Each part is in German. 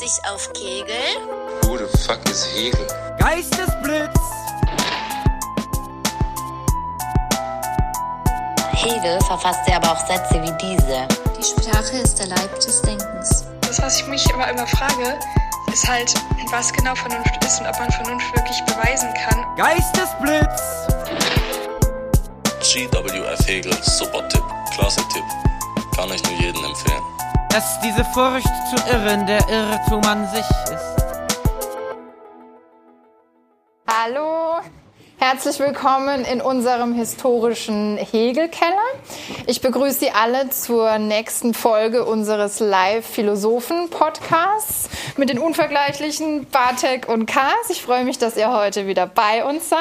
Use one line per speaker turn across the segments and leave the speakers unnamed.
sich auf Kegel.
Who the fuck is Hegel?
Geistesblitz.
Hegel verfasste aber auch Sätze wie diese.
Die Sprache ist der Leib des Denkens.
Das, was ich mich immer, immer frage, ist halt, was genau Vernunft ist und ob man Vernunft wirklich beweisen kann.
Geistesblitz.
GWF Hegel, super Tipp, klasse Tipp. Kann ich nur jedem empfehlen.
Dass diese Furcht zu irren der Irrtum an sich ist.
Hallo, herzlich willkommen in unserem historischen Hegelkeller. Ich begrüße Sie alle zur nächsten Folge unseres Live-Philosophen-Podcasts mit den unvergleichlichen Bartek und Kars. Ich freue mich, dass ihr heute wieder bei uns seid.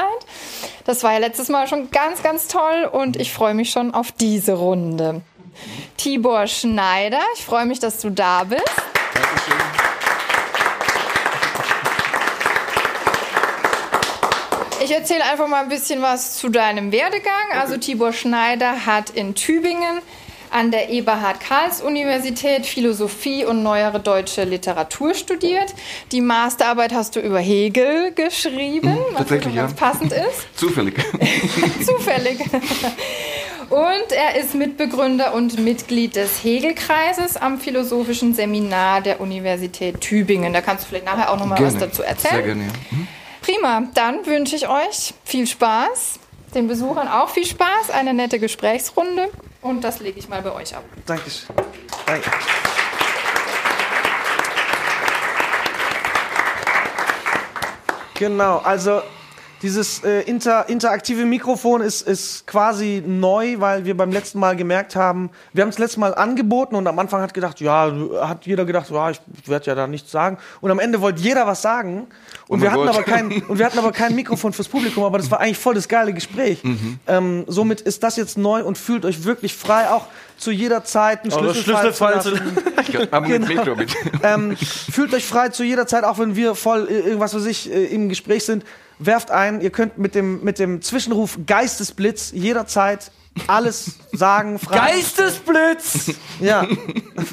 Das war ja letztes Mal schon ganz, ganz toll und ich freue mich schon auf diese Runde. Tibor Schneider, ich freue mich, dass du da bist. Ich erzähle einfach mal ein bisschen was zu deinem Werdegang. Also Tibor Schneider hat in Tübingen an der Eberhard-Karls-Universität Philosophie und neuere deutsche Literatur studiert. Die Masterarbeit hast du über Hegel geschrieben, was
tatsächlich,
ganz
ja.
passend ist.
Zufällig.
Zufällig. Und er ist Mitbegründer und Mitglied des Hegelkreises am Philosophischen Seminar der Universität Tübingen. Da kannst du vielleicht nachher auch noch mal was
Gerne.
dazu erzählen.
Sehr gerne, ja. Mhm.
Prima, dann wünsche ich euch viel Spaß, den Besuchern auch viel Spaß, eine nette Gesprächsrunde und das lege ich mal bei euch ab.
Dankeschön. Danke. Genau, also dieses äh, inter, interaktive Mikrofon ist, ist quasi neu, weil wir beim letzten Mal gemerkt haben, wir haben es letztes Mal angeboten und am Anfang hat gedacht, ja, hat jeder gedacht, ja, ich werde ja da nichts sagen. Und am Ende wollte jeder was sagen und,
Oh
wir hatten
Gott.
aber kein und wir hatten aber kein Mikrofon fürs Publikum, aber das war eigentlich voll das geile Gespräch.
Mhm.
Ähm, somit ist das jetzt neu und fühlt euch wirklich frei, auch zu jeder Zeit einen Schlüsselfall zu
Schlüsselfall
lassen.
Aber mit
Genau.
Mikro, bitte.
ähm, fühlt euch frei zu jeder Zeit, auch wenn wir voll äh, irgendwas für sich äh, im Gespräch sind. Werft ein, ihr könnt mit dem, mit dem Zwischenruf Geistesblitz jederzeit alles sagen, Fragen,
Geistesblitz.
ja,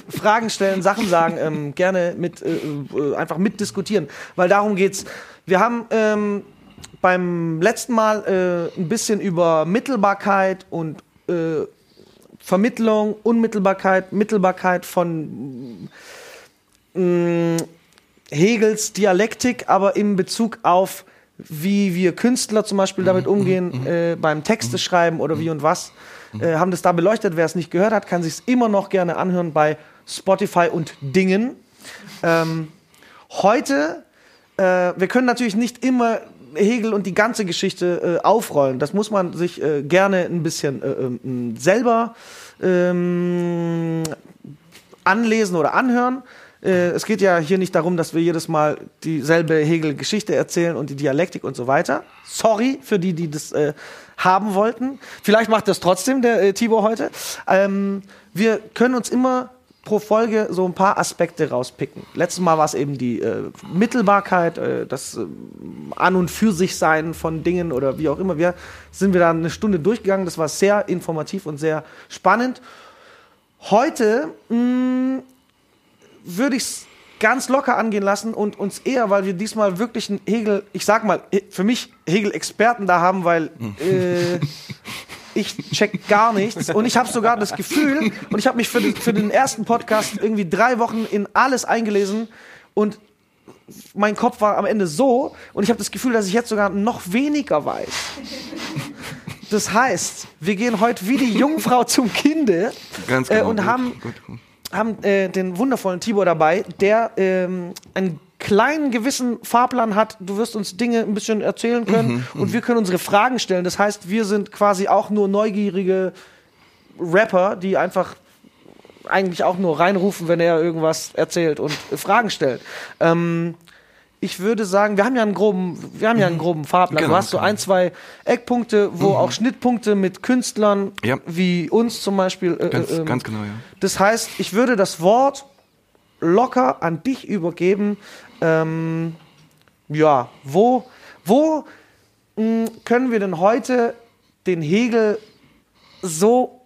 Fragen stellen, Sachen sagen, ähm, gerne mit, äh, äh, einfach mitdiskutieren, weil darum geht's. Wir haben ähm, beim letzten Mal äh, ein bisschen über Mittelbarkeit und äh, Vermittlung, Unmittelbarkeit, Mittelbarkeit von mh, Hegels Dialektik, aber in Bezug auf wie wir Künstler zum Beispiel damit umgehen äh, beim Texte schreiben oder wie und was, äh, haben das da beleuchtet. Wer es nicht gehört hat, kann sich immer noch gerne anhören bei Spotify und Dingen. Ähm, heute, äh, wir können natürlich nicht immer Hegel und die ganze Geschichte äh, aufrollen. Das muss man sich äh, gerne ein bisschen äh, ähm, selber ähm, anlesen oder anhören. Äh, es geht ja hier nicht darum, dass wir jedes Mal dieselbe Hegel-Geschichte erzählen und die Dialektik und so weiter. Sorry für die, die das äh, haben wollten. Vielleicht macht das trotzdem der äh, Tibor heute. Ähm, wir können uns immer pro Folge so ein paar Aspekte rauspicken. Letztes Mal war es eben die äh, Mittelbarkeit, äh, das äh, An- und für sich sein von Dingen oder wie auch immer. Wir sind wir da eine Stunde durchgegangen. Das war sehr informativ und sehr spannend. Heute mh, würde ich es ganz locker angehen lassen und uns eher, weil wir diesmal wirklich einen Hegel, ich sag mal, für mich Hegel-Experten da haben, weil äh, ich check gar nichts und ich habe sogar das Gefühl und ich habe mich für den, für den ersten Podcast irgendwie drei Wochen in alles eingelesen und mein Kopf war am Ende so und ich habe das Gefühl, dass ich jetzt sogar noch weniger weiß. Das heißt, wir gehen heute wie die Jungfrau zum Kinde
Ganz
äh,
genau.
und haben. Haben äh, den wundervollen Tibor dabei, der ähm, einen kleinen gewissen Fahrplan hat. Du wirst uns Dinge ein bisschen erzählen können und wir können unsere Fragen stellen. Das heißt, wir sind quasi auch nur neugierige Rapper, die einfach eigentlich auch nur reinrufen, wenn er irgendwas erzählt und Fragen stellt. Ähm, ich würde sagen, wir haben ja einen groben, wir haben ja einen groben Fahrplan.
Genau,
du hast so
genau.
ein, zwei Eckpunkte, wo auch Schnittpunkte mit Künstlern
Ja.
wie uns zum Beispiel. Äh,
Ganz,
ähm,
ganz genau, ja.
das heißt, ich würde das Wort locker an dich übergeben. Ähm, ja, wo, wo mh, können wir denn heute den Hegel so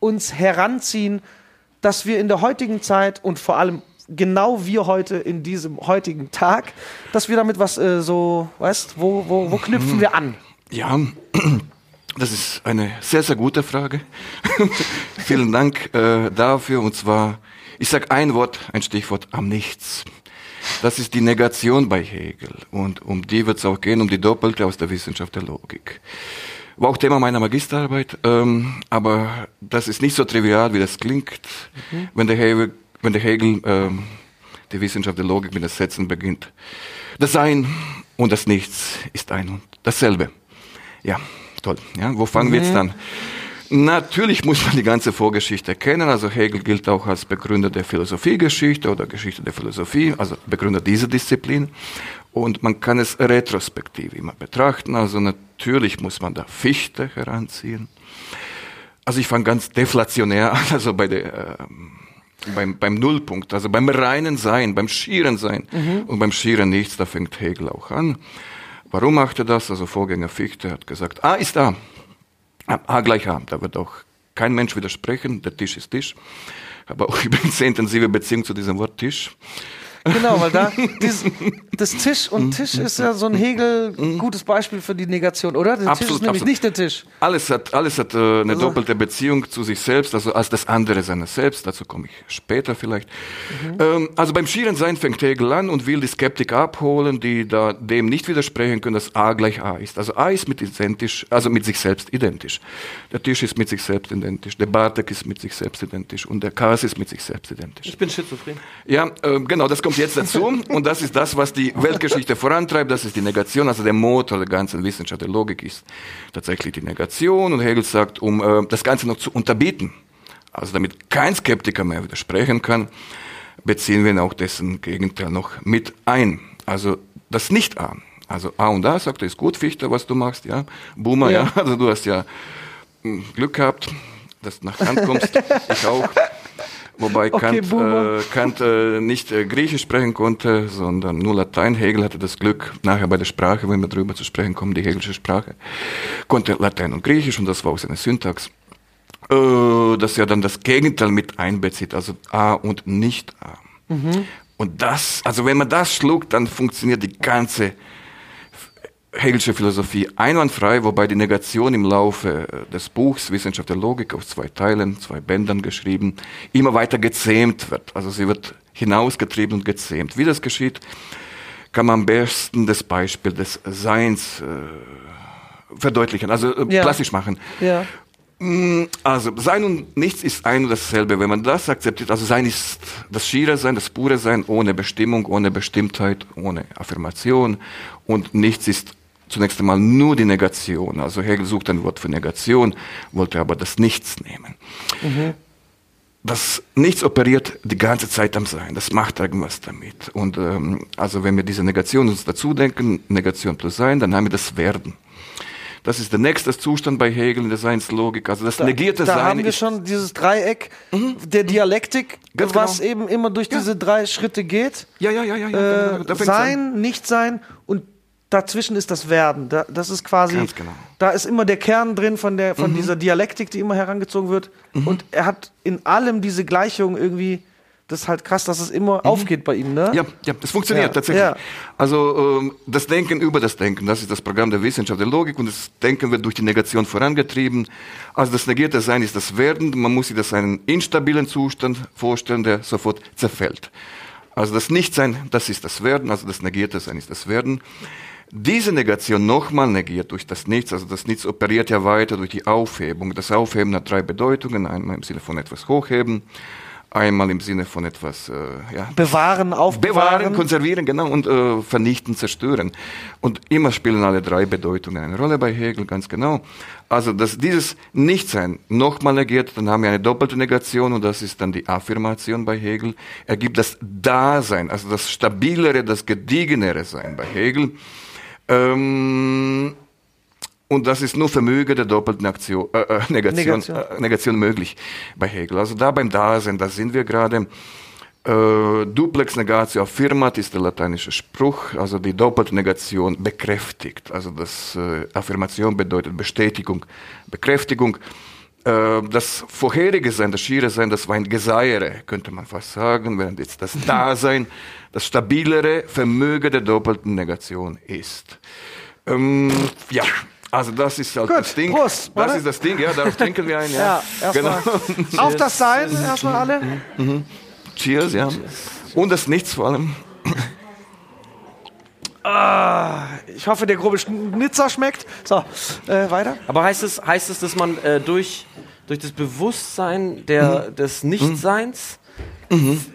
uns heranziehen, dass wir in der heutigen Zeit und vor allem genau wir heute in diesem heutigen Tag, dass wir damit was äh, so, weißt, wo, wo, wo knüpfen wir an?
Ja, das ist eine sehr, sehr gute Frage. Vielen Dank äh, dafür. Und zwar, ich sage ein Wort, ein Stichwort am Nichts. Das ist die Negation bei Hegel. Und um die wird es auch gehen, um die Doppelte aus der Wissenschaft der Logik. War auch Thema meiner Magisterarbeit, ähm, aber das ist nicht so trivial, wie das klingt, mhm. wenn der Hegel, wenn der Hegel ähm, die Wissenschaft der Logik mit den Sätzen beginnt. Das Sein und das Nichts ist ein und dasselbe. Ja, toll. Ja, wo fangen wir jetzt mhm. an? Natürlich muss man die ganze Vorgeschichte kennen. Also Hegel gilt auch als Begründer der Philosophiegeschichte oder Geschichte der Philosophie, also Begründer dieser Disziplin. Und man kann es retrospektiv immer betrachten. Also natürlich muss man da Fichte heranziehen. Also ich fange ganz deflationär an, also bei der, äh, beim, beim Nullpunkt, also beim reinen Sein, beim schieren Sein mhm. und beim schieren Nichts, da fängt Hegel auch an. Warum macht er das? Also Vorgänger Fichte hat gesagt, A ist A. A gleich A. Da wird auch kein Mensch widersprechen. Der Tisch ist Tisch. Aber auch übrigens sehr intensive Beziehung zu diesem Wort Tisch.
Genau, weil da dieses, das Tisch und Tisch ist ja so ein Hegel gutes Beispiel für die Negation, oder? Der
absolut,
Tisch ist nämlich
absolut.
nicht der Tisch.
Alles hat, alles hat äh, eine
Also-
doppelte Beziehung zu sich selbst, also als das andere seines Selbst. Dazu komme ich später vielleicht. Ähm, also beim schieren Sein fängt Hegel an und will die Skeptiker abholen, die da dem nicht widersprechen können, dass A gleich A ist. Also A ist mit identisch, also mit sich selbst identisch. Der Tisch ist mit sich selbst identisch. Der Bartek ist mit sich selbst identisch und der Kas ist mit sich selbst identisch.
Ich bin schizophren.
Ja, äh, genau, das kommt jetzt dazu. Und das ist das, was die Weltgeschichte vorantreibt. Das ist die Negation, also der Motor der ganzen Wissenschaft der Logik ist tatsächlich die Negation. Und Hegel sagt, um äh, das Ganze noch zu unterbieten, also damit kein Skeptiker mehr widersprechen kann, beziehen wir auch dessen Gegenteil noch mit ein. Also das Nicht-A. Also A und A sagt er, ist gut, Fichte, was du machst, ja. Boomer, ja.
Ja.
Also du hast ja mh, Glück gehabt, dass du nach Kant kommst. ich auch. Wobei
Okay,
Kant, äh, Kant äh, nicht äh, Griechisch sprechen konnte, sondern nur Latein. Hegel hatte das Glück, nachher bei der Sprache, wenn wir drüber zu sprechen kommen, die Hegelische Sprache, konnte Latein und Griechisch und das war auch seine Syntax. Äh, dass er dann das Gegenteil mit einbezieht, also A und nicht A. Und das, also wenn man das schluckt, dann funktioniert die ganze Hegelsche Philosophie einwandfrei, wobei die Negation im Laufe äh, des Buchs Wissenschaft der Logik auf zwei Teilen, zwei Bändern geschrieben, immer weiter gezähmt wird. Also sie wird hinausgetrieben und gezähmt. Wie das geschieht, kann man am besten das Beispiel des Seins äh, verdeutlichen, also äh,
Ja.
plastisch machen.
Ja.
Mm, Also Sein und Nichts ist ein und dasselbe. Wenn man das akzeptiert, also Sein ist das schiere Sein, das pure Sein, ohne Bestimmung, ohne Bestimmtheit, ohne Affirmation. Und Nichts ist zunächst einmal nur die Negation. Also Hegel sucht ein Wort für Negation, wollte aber das Nichts nehmen. Das Nichts operiert die ganze Zeit am Sein. Das macht irgendwas damit. Und ähm, also wenn wir diese Negation uns dazu denken, Negation plus Sein, dann haben wir das Werden. Das ist der nächste Zustand bei Hegel in der Seinslogik. Also das negierte
da
Sein
haben wir
Mhm.
schon dieses Dreieck der Dialektik,
Ganz
was
genau.
eben immer durch diese drei Schritte geht.
Ja, ja, ja, ja. ja
Äh,
genau. Da fängt's an.
sein, nicht sein und dazwischen ist das Werden. Da, das ist quasi,
genau. Mhm.
da ist immer der Kern drin von, der, von dieser Dialektik, die immer herangezogen wird. Und er hat in allem diese Gleichung irgendwie, das ist halt krass, dass es immer aufgeht bei ihm, ne?
Mhm. Ja, ja, das funktioniert
Ja,
tatsächlich.
ja.
Also ähm, das Denken über das Denken, das ist das Programm der Wissenschaft der Logik und das Denken wird durch die Negation vorangetrieben. Also das negierte Sein ist das Werden. Man muss sich das einen instabilen Zustand vorstellen, der sofort zerfällt. Also das Nichtsein, das ist das Werden, also das negierte Sein ist das Werden. Diese Negation nochmal negiert durch das Nichts, also das Nichts operiert ja weiter durch die Aufhebung. Das Aufheben hat drei Bedeutungen, einmal im Sinne von etwas hochheben, einmal im Sinne von etwas äh, ja,
Bewahren, aufbewahren.
Bewahren, konservieren, genau, und äh, vernichten, zerstören. Und immer spielen alle drei Bedeutungen eine Rolle bei Hegel, ganz genau. Also, dass dieses Nichtsein nochmal negiert, dann haben wir eine doppelte Negation und das ist dann die Affirmation bei Hegel. Er gibt das Dasein, also das stabilere, das gediegenere Sein bei Hegel. Ähm, und das ist nur Vermögen der doppelten Aktion, äh, äh, Negation,
Negation.
Äh, Negation möglich bei Hegel. Also da beim Dasein, da sind wir gerade. Äh, Duplex negatio affirmat ist der lateinische Spruch, also die doppelte Negation bekräftigt. Also das äh, Affirmation bedeutet Bestätigung, Bekräftigung. Äh, das vorherige Sein, das schiere Sein, das war ein Geseiere, könnte man fast sagen, während jetzt das Dasein das stabilere Vermögen der doppelten Negation ist. Ähm, ja, also das ist halt
Gut,
das Ding.
Prost,
das ist das Ding, ja, darauf trinken wir ein. Ja,
Ja,
genau.
auf das Sein, erstmal alle.
Cheers, ja. Und das Nichts vor allem.
Ich hoffe, der grobe Schnitzer schmeckt. So, äh, weiter.
Aber heißt es, heißt es dass man äh, durch, durch das Bewusstsein der, des Nichtseins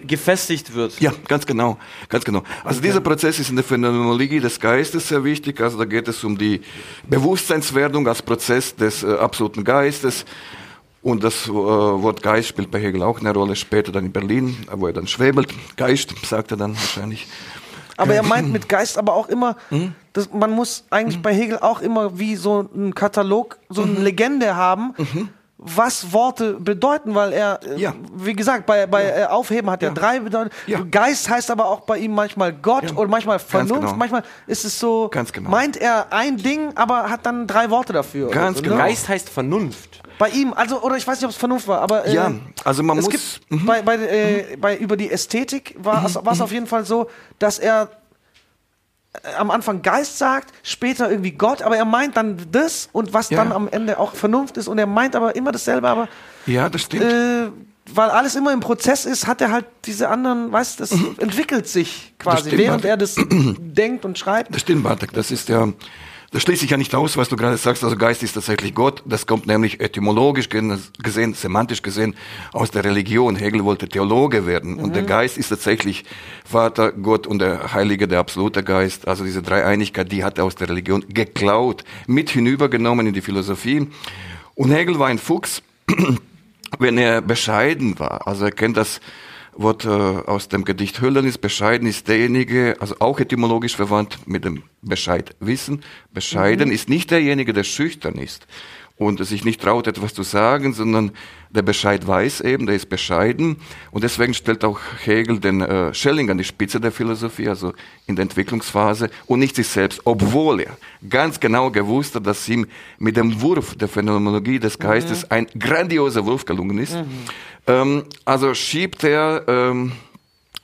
gefestigt wird?
Ja, ganz genau, ganz genau. Also dieser Prozess ist in der Phänomenologie des Geistes sehr wichtig. Also da geht es um die Bewusstseinswerdung als Prozess des äh, absoluten Geistes. Und das äh, Wort Geist spielt bei Hegel auch eine Rolle. Später dann in Berlin, wo er dann schwebelt. Geist, sagt er dann wahrscheinlich.
Aber er meint mit Geist aber auch immer,
Mhm.
dass man muss eigentlich bei Hegel auch immer wie so einen Katalog, so
Mhm.
eine Legende haben, was Worte bedeuten, weil er, äh,
Ja.
wie gesagt, bei, bei äh, Aufheben hat er drei Bedeutungen.
Ja.
Geist heißt aber auch bei ihm manchmal Gott
Ja.
oder manchmal Vernunft,
genau.
manchmal ist es so,
Ganz genau.
meint er ein Ding, aber hat dann drei Worte dafür.
Ganz
so,
genau.
Geist heißt Vernunft.
Bei ihm, also, oder ich weiß nicht, ob es Vernunft war, aber äh,
Ja, also man
es
muss- Mhm.
gibt bei, bei, äh, bei über die Ästhetik war es war es auf jeden Fall so, dass er äh, am Anfang Geist sagt, später irgendwie Gott, aber er meint dann das und was
Ja.
dann am Ende auch Vernunft ist und er meint aber immer dasselbe, aber
Ja, das stimmt.
äh, weil alles immer im Prozess ist, hat er halt diese anderen, weißt das entwickelt sich quasi,
Mhm. stimmt,
während
Martin.
er das denkt und schreibt.
Das stimmt, Bartek. Das ist ja, das schließt sich ja nicht aus, was du gerade sagst. Also Geist ist tatsächlich Gott. Das kommt nämlich etymologisch gesehen, semantisch gesehen aus der Religion. Hegel wollte Theologe werden. Und der Geist ist tatsächlich Vater, Gott und der Heilige, der absolute Geist. Also diese Dreieinigkeit, die hat er aus der Religion geklaut, mit hinübergenommen in die Philosophie. Und Hegel war ein Fuchs, wenn er bescheiden war. Also er kennt das Wort äh, aus dem Gedicht Höllernis. Bescheiden ist derjenige, also auch etymologisch verwandt mit dem Bescheid wissen. Bescheiden ist nicht derjenige, der schüchtern ist und sich nicht traut, etwas zu sagen, sondern der Bescheid weiß eben, der ist bescheiden. Und deswegen stellt auch Hegel den äh, Schelling an die Spitze der Philosophie, also in der Entwicklungsphase, und nicht sich selbst, obwohl er ganz genau gewusst hat, dass ihm mit dem Wurf der Phänomenologie des Geistes ein grandioser Wurf gelungen ist. Ähm, also schiebt er ähm,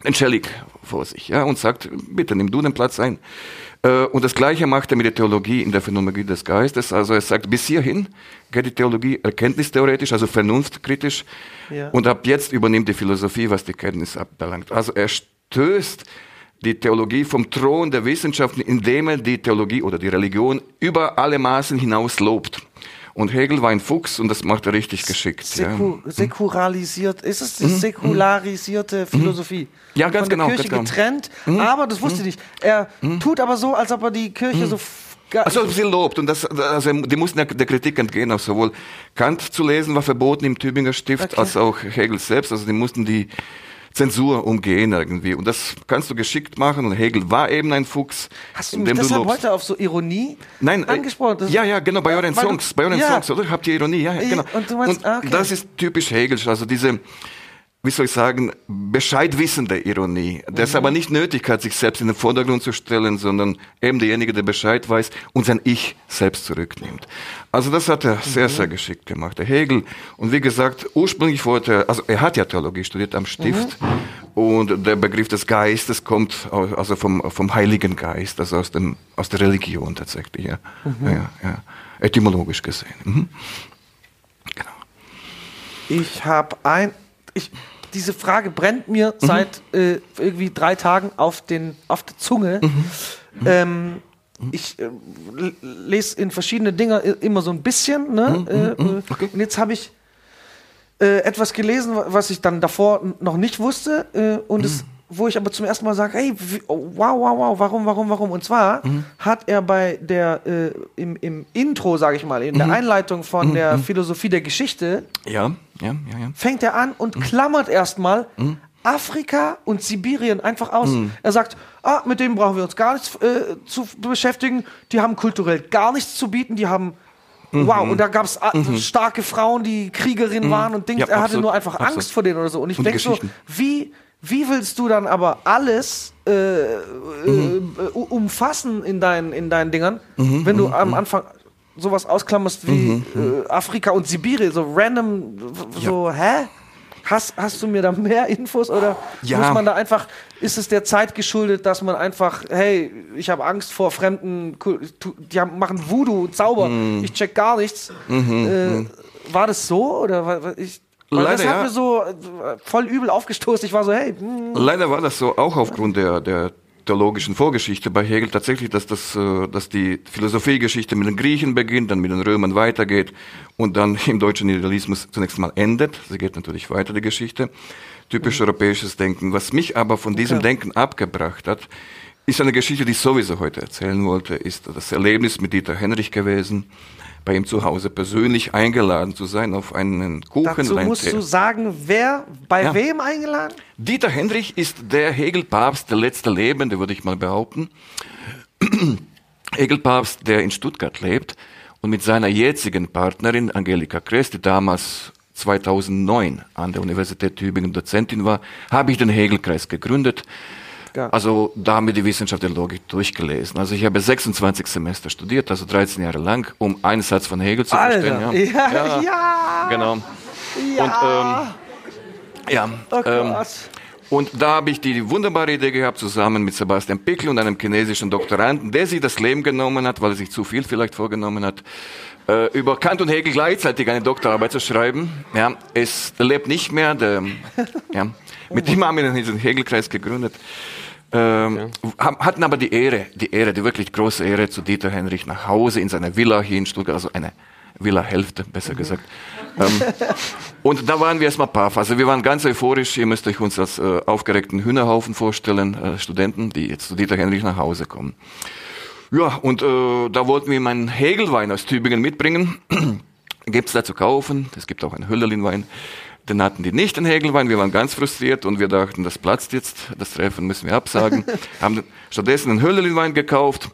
den Schelling vor sich ja, und sagt, bitte nimm du den Platz ein. Äh, Und das Gleiche macht er mit der Theologie in der Phänomenologie des Geistes. Also er sagt, bis hierhin geht die Theologie erkenntnistheoretisch, also vernunftkritisch.
Ja.
Und ab jetzt übernimmt die Philosophie, was die Kenntnis abbelangt. Also er stößt die Theologie vom Thron der Wissenschaften, indem er die Theologie oder die Religion über alle Maßen hinaus lobt. Und Hegel war ein Fuchs und das macht er richtig geschickt.
Seku
ja.
säkularisiert, ist es die säkularisierte Philosophie?
Mhm. Ja, ganz
Von der
genau,
Kirche
ganz genau.
getrennt, aber das wusste ich nicht. Er tut aber so, als ob er die Kirche so.
Also sie lobt und das, also die mussten der, der Kritik entgehen, auch sowohl Kant zu lesen war verboten im Tübinger Stift,
Okay.
als auch Hegel selbst. Also die mussten die Zensur umgehen irgendwie. Und das kannst du geschickt machen. Und Hegel war eben ein Fuchs.
Hast du mich deshalb
lobst.
heute auf so Ironie
Nein, äh,
angesprochen? Das-
ja, ja, genau, bei euren
du-
Songs, bei euren
ja.
Songs, oder? Habt ihr Ironie, ja, genau.
und du meinst- ah, okay.
das ist typisch Hegelisch, also diese, wie soll ich sagen, bescheidwissende Ironie, der
Mhm.
es aber nicht nötig hat, sich selbst in den Vordergrund zu stellen, sondern eben derjenige, der Bescheid weiß und sein Ich selbst zurücknimmt. Also das hat er sehr,
Mhm.
sehr geschickt gemacht, der Hegel. Und wie gesagt, ursprünglich wollte er, also er hat ja Theologie studiert am Stift
Mhm.
und der Begriff des Geistes kommt also vom, vom Heiligen Geist, also aus, dem, aus der Religion tatsächlich, ja.
Mhm.
ja, ja. Etymologisch gesehen. Mhm.
Ich habe ein. Ich, diese Frage brennt mir
Mhm.
seit äh, irgendwie drei Tagen auf, den, auf der Zunge.
Mhm.
Ähm, ich äh, lese in verschiedene Dinge i- immer so ein bisschen. Ne? äh, äh,
Mhm. okay.
Und jetzt habe ich äh, etwas gelesen, wa- was ich dann davor noch nicht wusste. Äh, und es, wo ich aber zum ersten Mal sage, hey, oh, wow, wow, wow, warum, warum, warum? Und zwar hat er bei der, äh, im, im Intro, sage ich mal, in der Einleitung von der Philosophie der Geschichte,
Ja, ja, ja, ja.
fängt er an und klammert erstmal Afrika und Sibirien einfach aus. Er sagt, ah, mit denen brauchen wir uns gar nichts äh, zu beschäftigen. Die haben kulturell gar nichts zu bieten. Die haben Wow, und da gab es starke Frauen, die Kriegerinnen waren und Dings.
Ja,
er hatte
absolut,
nur einfach
absolut.
Angst vor denen oder so. Und ich denke so, wie, wie willst du dann aber alles äh, äh,
Mhm.
äh, umfassen in deinen, in deinen Dingern, wenn du am Anfang sowas ausklammerst wie
Mhm,
äh, Afrika und Sibirien, so random, so, hä? Hast, hast du mir da mehr Infos oder
Ja.
muss man da einfach, ist es der Zeit geschuldet, dass man einfach, hey, ich habe Angst vor fremden, die haben, machen Voodoo, Zauber,
Mhm.
ich check gar nichts. äh, war das so oder ich, weil das
Leider
hat
ja.
mir so äh, voll übel aufgestoßen. Ich war so, hey, hm,
Leider war das so auch aufgrund der, der theologischen Vorgeschichte bei Hegel tatsächlich, dass, das, äh, dass die Philosophiegeschichte mit den Griechen beginnt, dann mit den Römern weitergeht und dann im deutschen Idealismus zunächst mal endet. Sie geht natürlich weiter, die Geschichte. Typisch europäisches Denken. Was mich aber von diesem
Okay.
Denken abgebracht hat, ist eine Geschichte, die ich sowieso heute erzählen wollte, ist das Erlebnis mit Dieter Henrich gewesen, bei ihm zu Hause persönlich eingeladen zu sein auf einen Kuchen.
dazu musst
Tee.
du sagen, wer bei
Ja.
wem eingeladen?
Dieter Henrich ist der Hegel-Papst, der letzte Lebende, würde ich mal behaupten. Hegel-Papst, der in Stuttgart lebt und mit seiner jetzigen Partnerin Angelika Kress, die damals 2009 an der Universität Tübingen Dozentin war, habe ich den Hegel-Kreis gegründet.
Ja.
Also da haben wir die Wissenschaft der Logik durchgelesen. Also ich habe 26 Semester studiert, also 13 Jahre lang, um einen Satz von Hegel zu verstehen.
Alter, ja, ja,
Genau.
ja.
Und ähm, ja,
oh
ähm, und da habe ich die wunderbare Idee gehabt, zusammen mit Sebastian Pickel und einem chinesischen Doktoranden, der sich das Leben genommen hat, weil er sich zu viel vielleicht vorgenommen hat, äh, über Kant und Hegel gleichzeitig eine Doktorarbeit zu schreiben. Ja, es lebt nicht mehr. Der, ja, mit dem haben wir diesen Hegelkreis gegründet. Ähm, haben- hatten aber die Ehre, die Ehre, die wirklich große Ehre, zu Dieter Henrich nach Hause in seiner Villa hier in Stuttgart, also eine Villa-Hälfte, besser gesagt. Ähm, und da waren wir erstmal paff. Also wir waren ganz euphorisch. Ihr müsst euch uns als äh, aufgeregten Hühnerhaufen vorstellen, äh, Studenten, die jetzt zu Dieter Henrich nach Hause kommen. Ja, und äh, da wollten wir meinen Hegelwein aus Tübingen mitbringen. Gibt's da zu kaufen. Es gibt auch einen Hölderlinwein. Den hatten die nicht, den Hegelwein. Wir waren ganz frustriert und wir dachten, das platzt jetzt. Das Treffen müssen wir absagen. Haben stattdessen einen Hölderlinwein gekauft.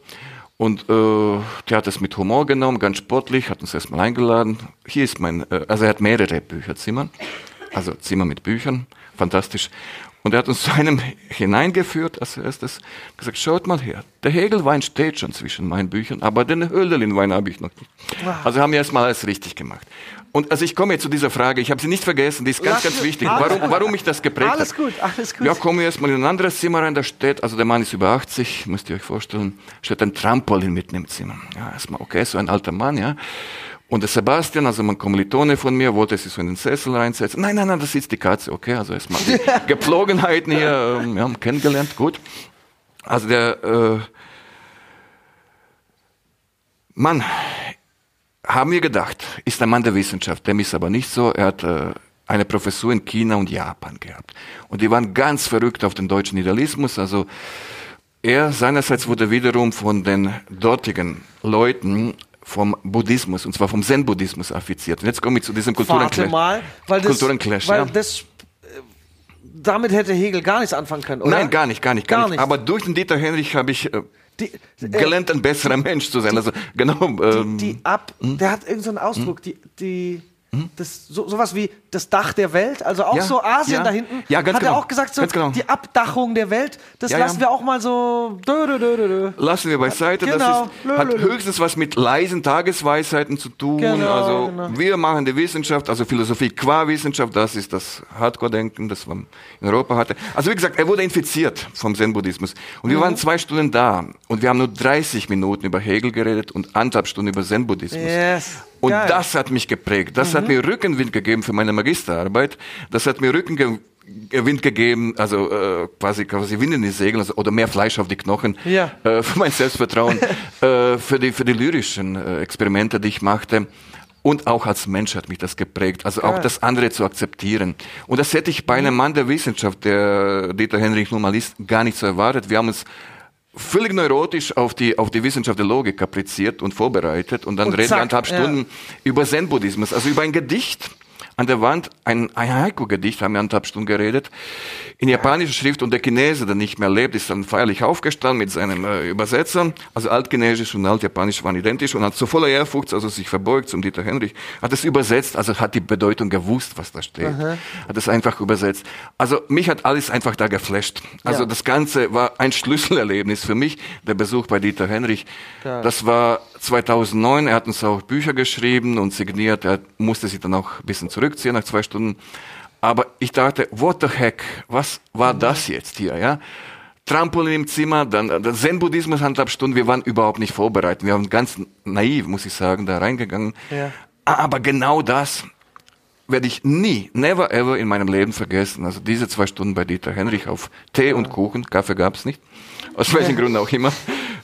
Und äh, der hat es mit Humor genommen, ganz sportlich, hat uns erstmal eingeladen. Hier ist mein, äh, also er hat mehrere Bücherzimmer, also Zimmer mit Büchern, fantastisch. Und er hat uns zu einem hineingeführt als erstes, gesagt, schaut mal her, der Hegelwein steht schon zwischen meinen Büchern, aber den Hölderlinwein habe ich noch nicht. Also haben wir erstmal alles richtig gemacht. Und also ich komme jetzt zu dieser Frage, ich habe sie nicht vergessen, die ist ganz, ganz wichtig,
alles
warum, warum mich das geprägt
Alles
hat.
gut, alles gut.
Ja, kommen wir erstmal in ein anderes Zimmer rein, da steht, also der Mann ist über 80, müsst ihr euch vorstellen, steht ein Trampolin mitten im Zimmer. Ja, erstmal, okay, so ein alter Mann, ja. Und der Sebastian, also mein Kommilitone von mir, wollte sich so in den Sessel reinsetzen. Nein, nein, nein, das ist die Katze, okay, also erstmal die Gepflogenheiten hier, ähm, ja, kennengelernt, gut. Also der, äh, Mann, haben wir gedacht, ist ein Mann der Wissenschaft. Dem ist aber nicht so. Er hat äh, eine Professur in China und Japan gehabt. Und die waren ganz verrückt auf den deutschen Idealismus. Also er seinerseits wurde wiederum von den dortigen Leuten vom Buddhismus, und zwar vom Zen-Buddhismus affiziert. Und jetzt komme ich zu diesem
Warte
Kulturenclash.
mal, weil das,
Kulturenclash,
weil
ja.
das, äh, damit hätte Hegel gar nichts anfangen können, oder?
Nein, gar nicht, gar nicht, gar,
Gar
nicht.
nicht.
Aber durch den Dieter Henrich habe ich äh,
Die, äh,
gelernt, ein besserer Mensch zu sein. Also genau. Ähm,
die ab, der hat irgendeinen so einen Ausdruck, die, die, das, so, sowas wie das Dach der Welt, also auch
Ja,
so Asien
ja.
da hinten,
Ja, ganz
hat er
genau,
auch gesagt, so
genau.
die Abdachung der Welt, das
Ja,
lassen wir auch mal so, dö, dö, dö, dö.
Lassen wir beiseite.
Genau.
Das ist, hat
Lö, lö, lö.
höchstens was mit leisen Tagesweisheiten zu tun.
Genau,
also
genau.
wir machen die Wissenschaft, also Philosophie qua Wissenschaft, das ist das Hardcore-Denken, das man in Europa hatte. Also wie gesagt, er wurde infiziert vom Zen-Buddhismus. Und
Mhm.
wir waren zwei Stunden da und wir haben nur 30 Minuten über Hegel geredet und anderthalb Stunden über Zen-Buddhismus.
Yes.
Und
Geil. Mhm.
das hat mich geprägt. Das hat mir Rückenwind gegeben für meine Magisterarbeit. Das hat mir Rückenwind gegeben, also äh, quasi quasi Wind in die Segel also, oder mehr Fleisch auf die Knochen
Ja.
äh, für mein Selbstvertrauen, äh, für die für die lyrischen äh, Experimente, die ich machte. Und auch als Mensch hat mich das geprägt, also auch das andere zu akzeptieren. Und das hätte ich bei einem Mann der Wissenschaft, der Dieter Henrich nun mal ist, gar nicht so erwartet. Wir haben uns völlig neurotisch auf die, auf die Wissenschaft der Logik kapriziert und vorbereitet und dann
Und
reden wir
zack,
anderthalb
ja.
Stunden über Zen-Buddhismus, also über ein Gedicht an der Wand, ein, ein Haiku-Gedicht, haben wir anderthalb Stunden geredet, in japanischer Schrift und der Chinese, der nicht mehr lebt, ist dann feierlich aufgestanden mit seinem äh, Übersetzer, also Altchinesisch und Altjapanisch waren identisch und hat so voller Ehrfurcht, also sich verbeugt zum Dieter Henrich, hat es übersetzt, also hat die Bedeutung gewusst, was da steht, hat es einfach übersetzt. Also mich hat alles einfach da geflasht. Also
Ja.
das Ganze war ein Schlüsselerlebnis für mich, der Besuch bei Dieter Henrich. Das war 2009, er hat uns auch Bücher geschrieben und signiert, er musste sich dann auch ein bisschen zurückziehen nach zwei Stunden. Aber ich dachte, what the heck, was war das jetzt hier, ja? Trampolin im Zimmer, dann äh, Zen-Buddhismus Handabstunde, wir waren überhaupt nicht vorbereitet. Wir haben ganz naiv, muss ich sagen, da reingegangen.
Ja.
Aber genau das werde ich nie, never ever in meinem Leben vergessen. Also diese zwei Stunden bei Dieter Henrich auf Tee und Kuchen, Kaffee gab's nicht, aus welchen Gründen auch immer.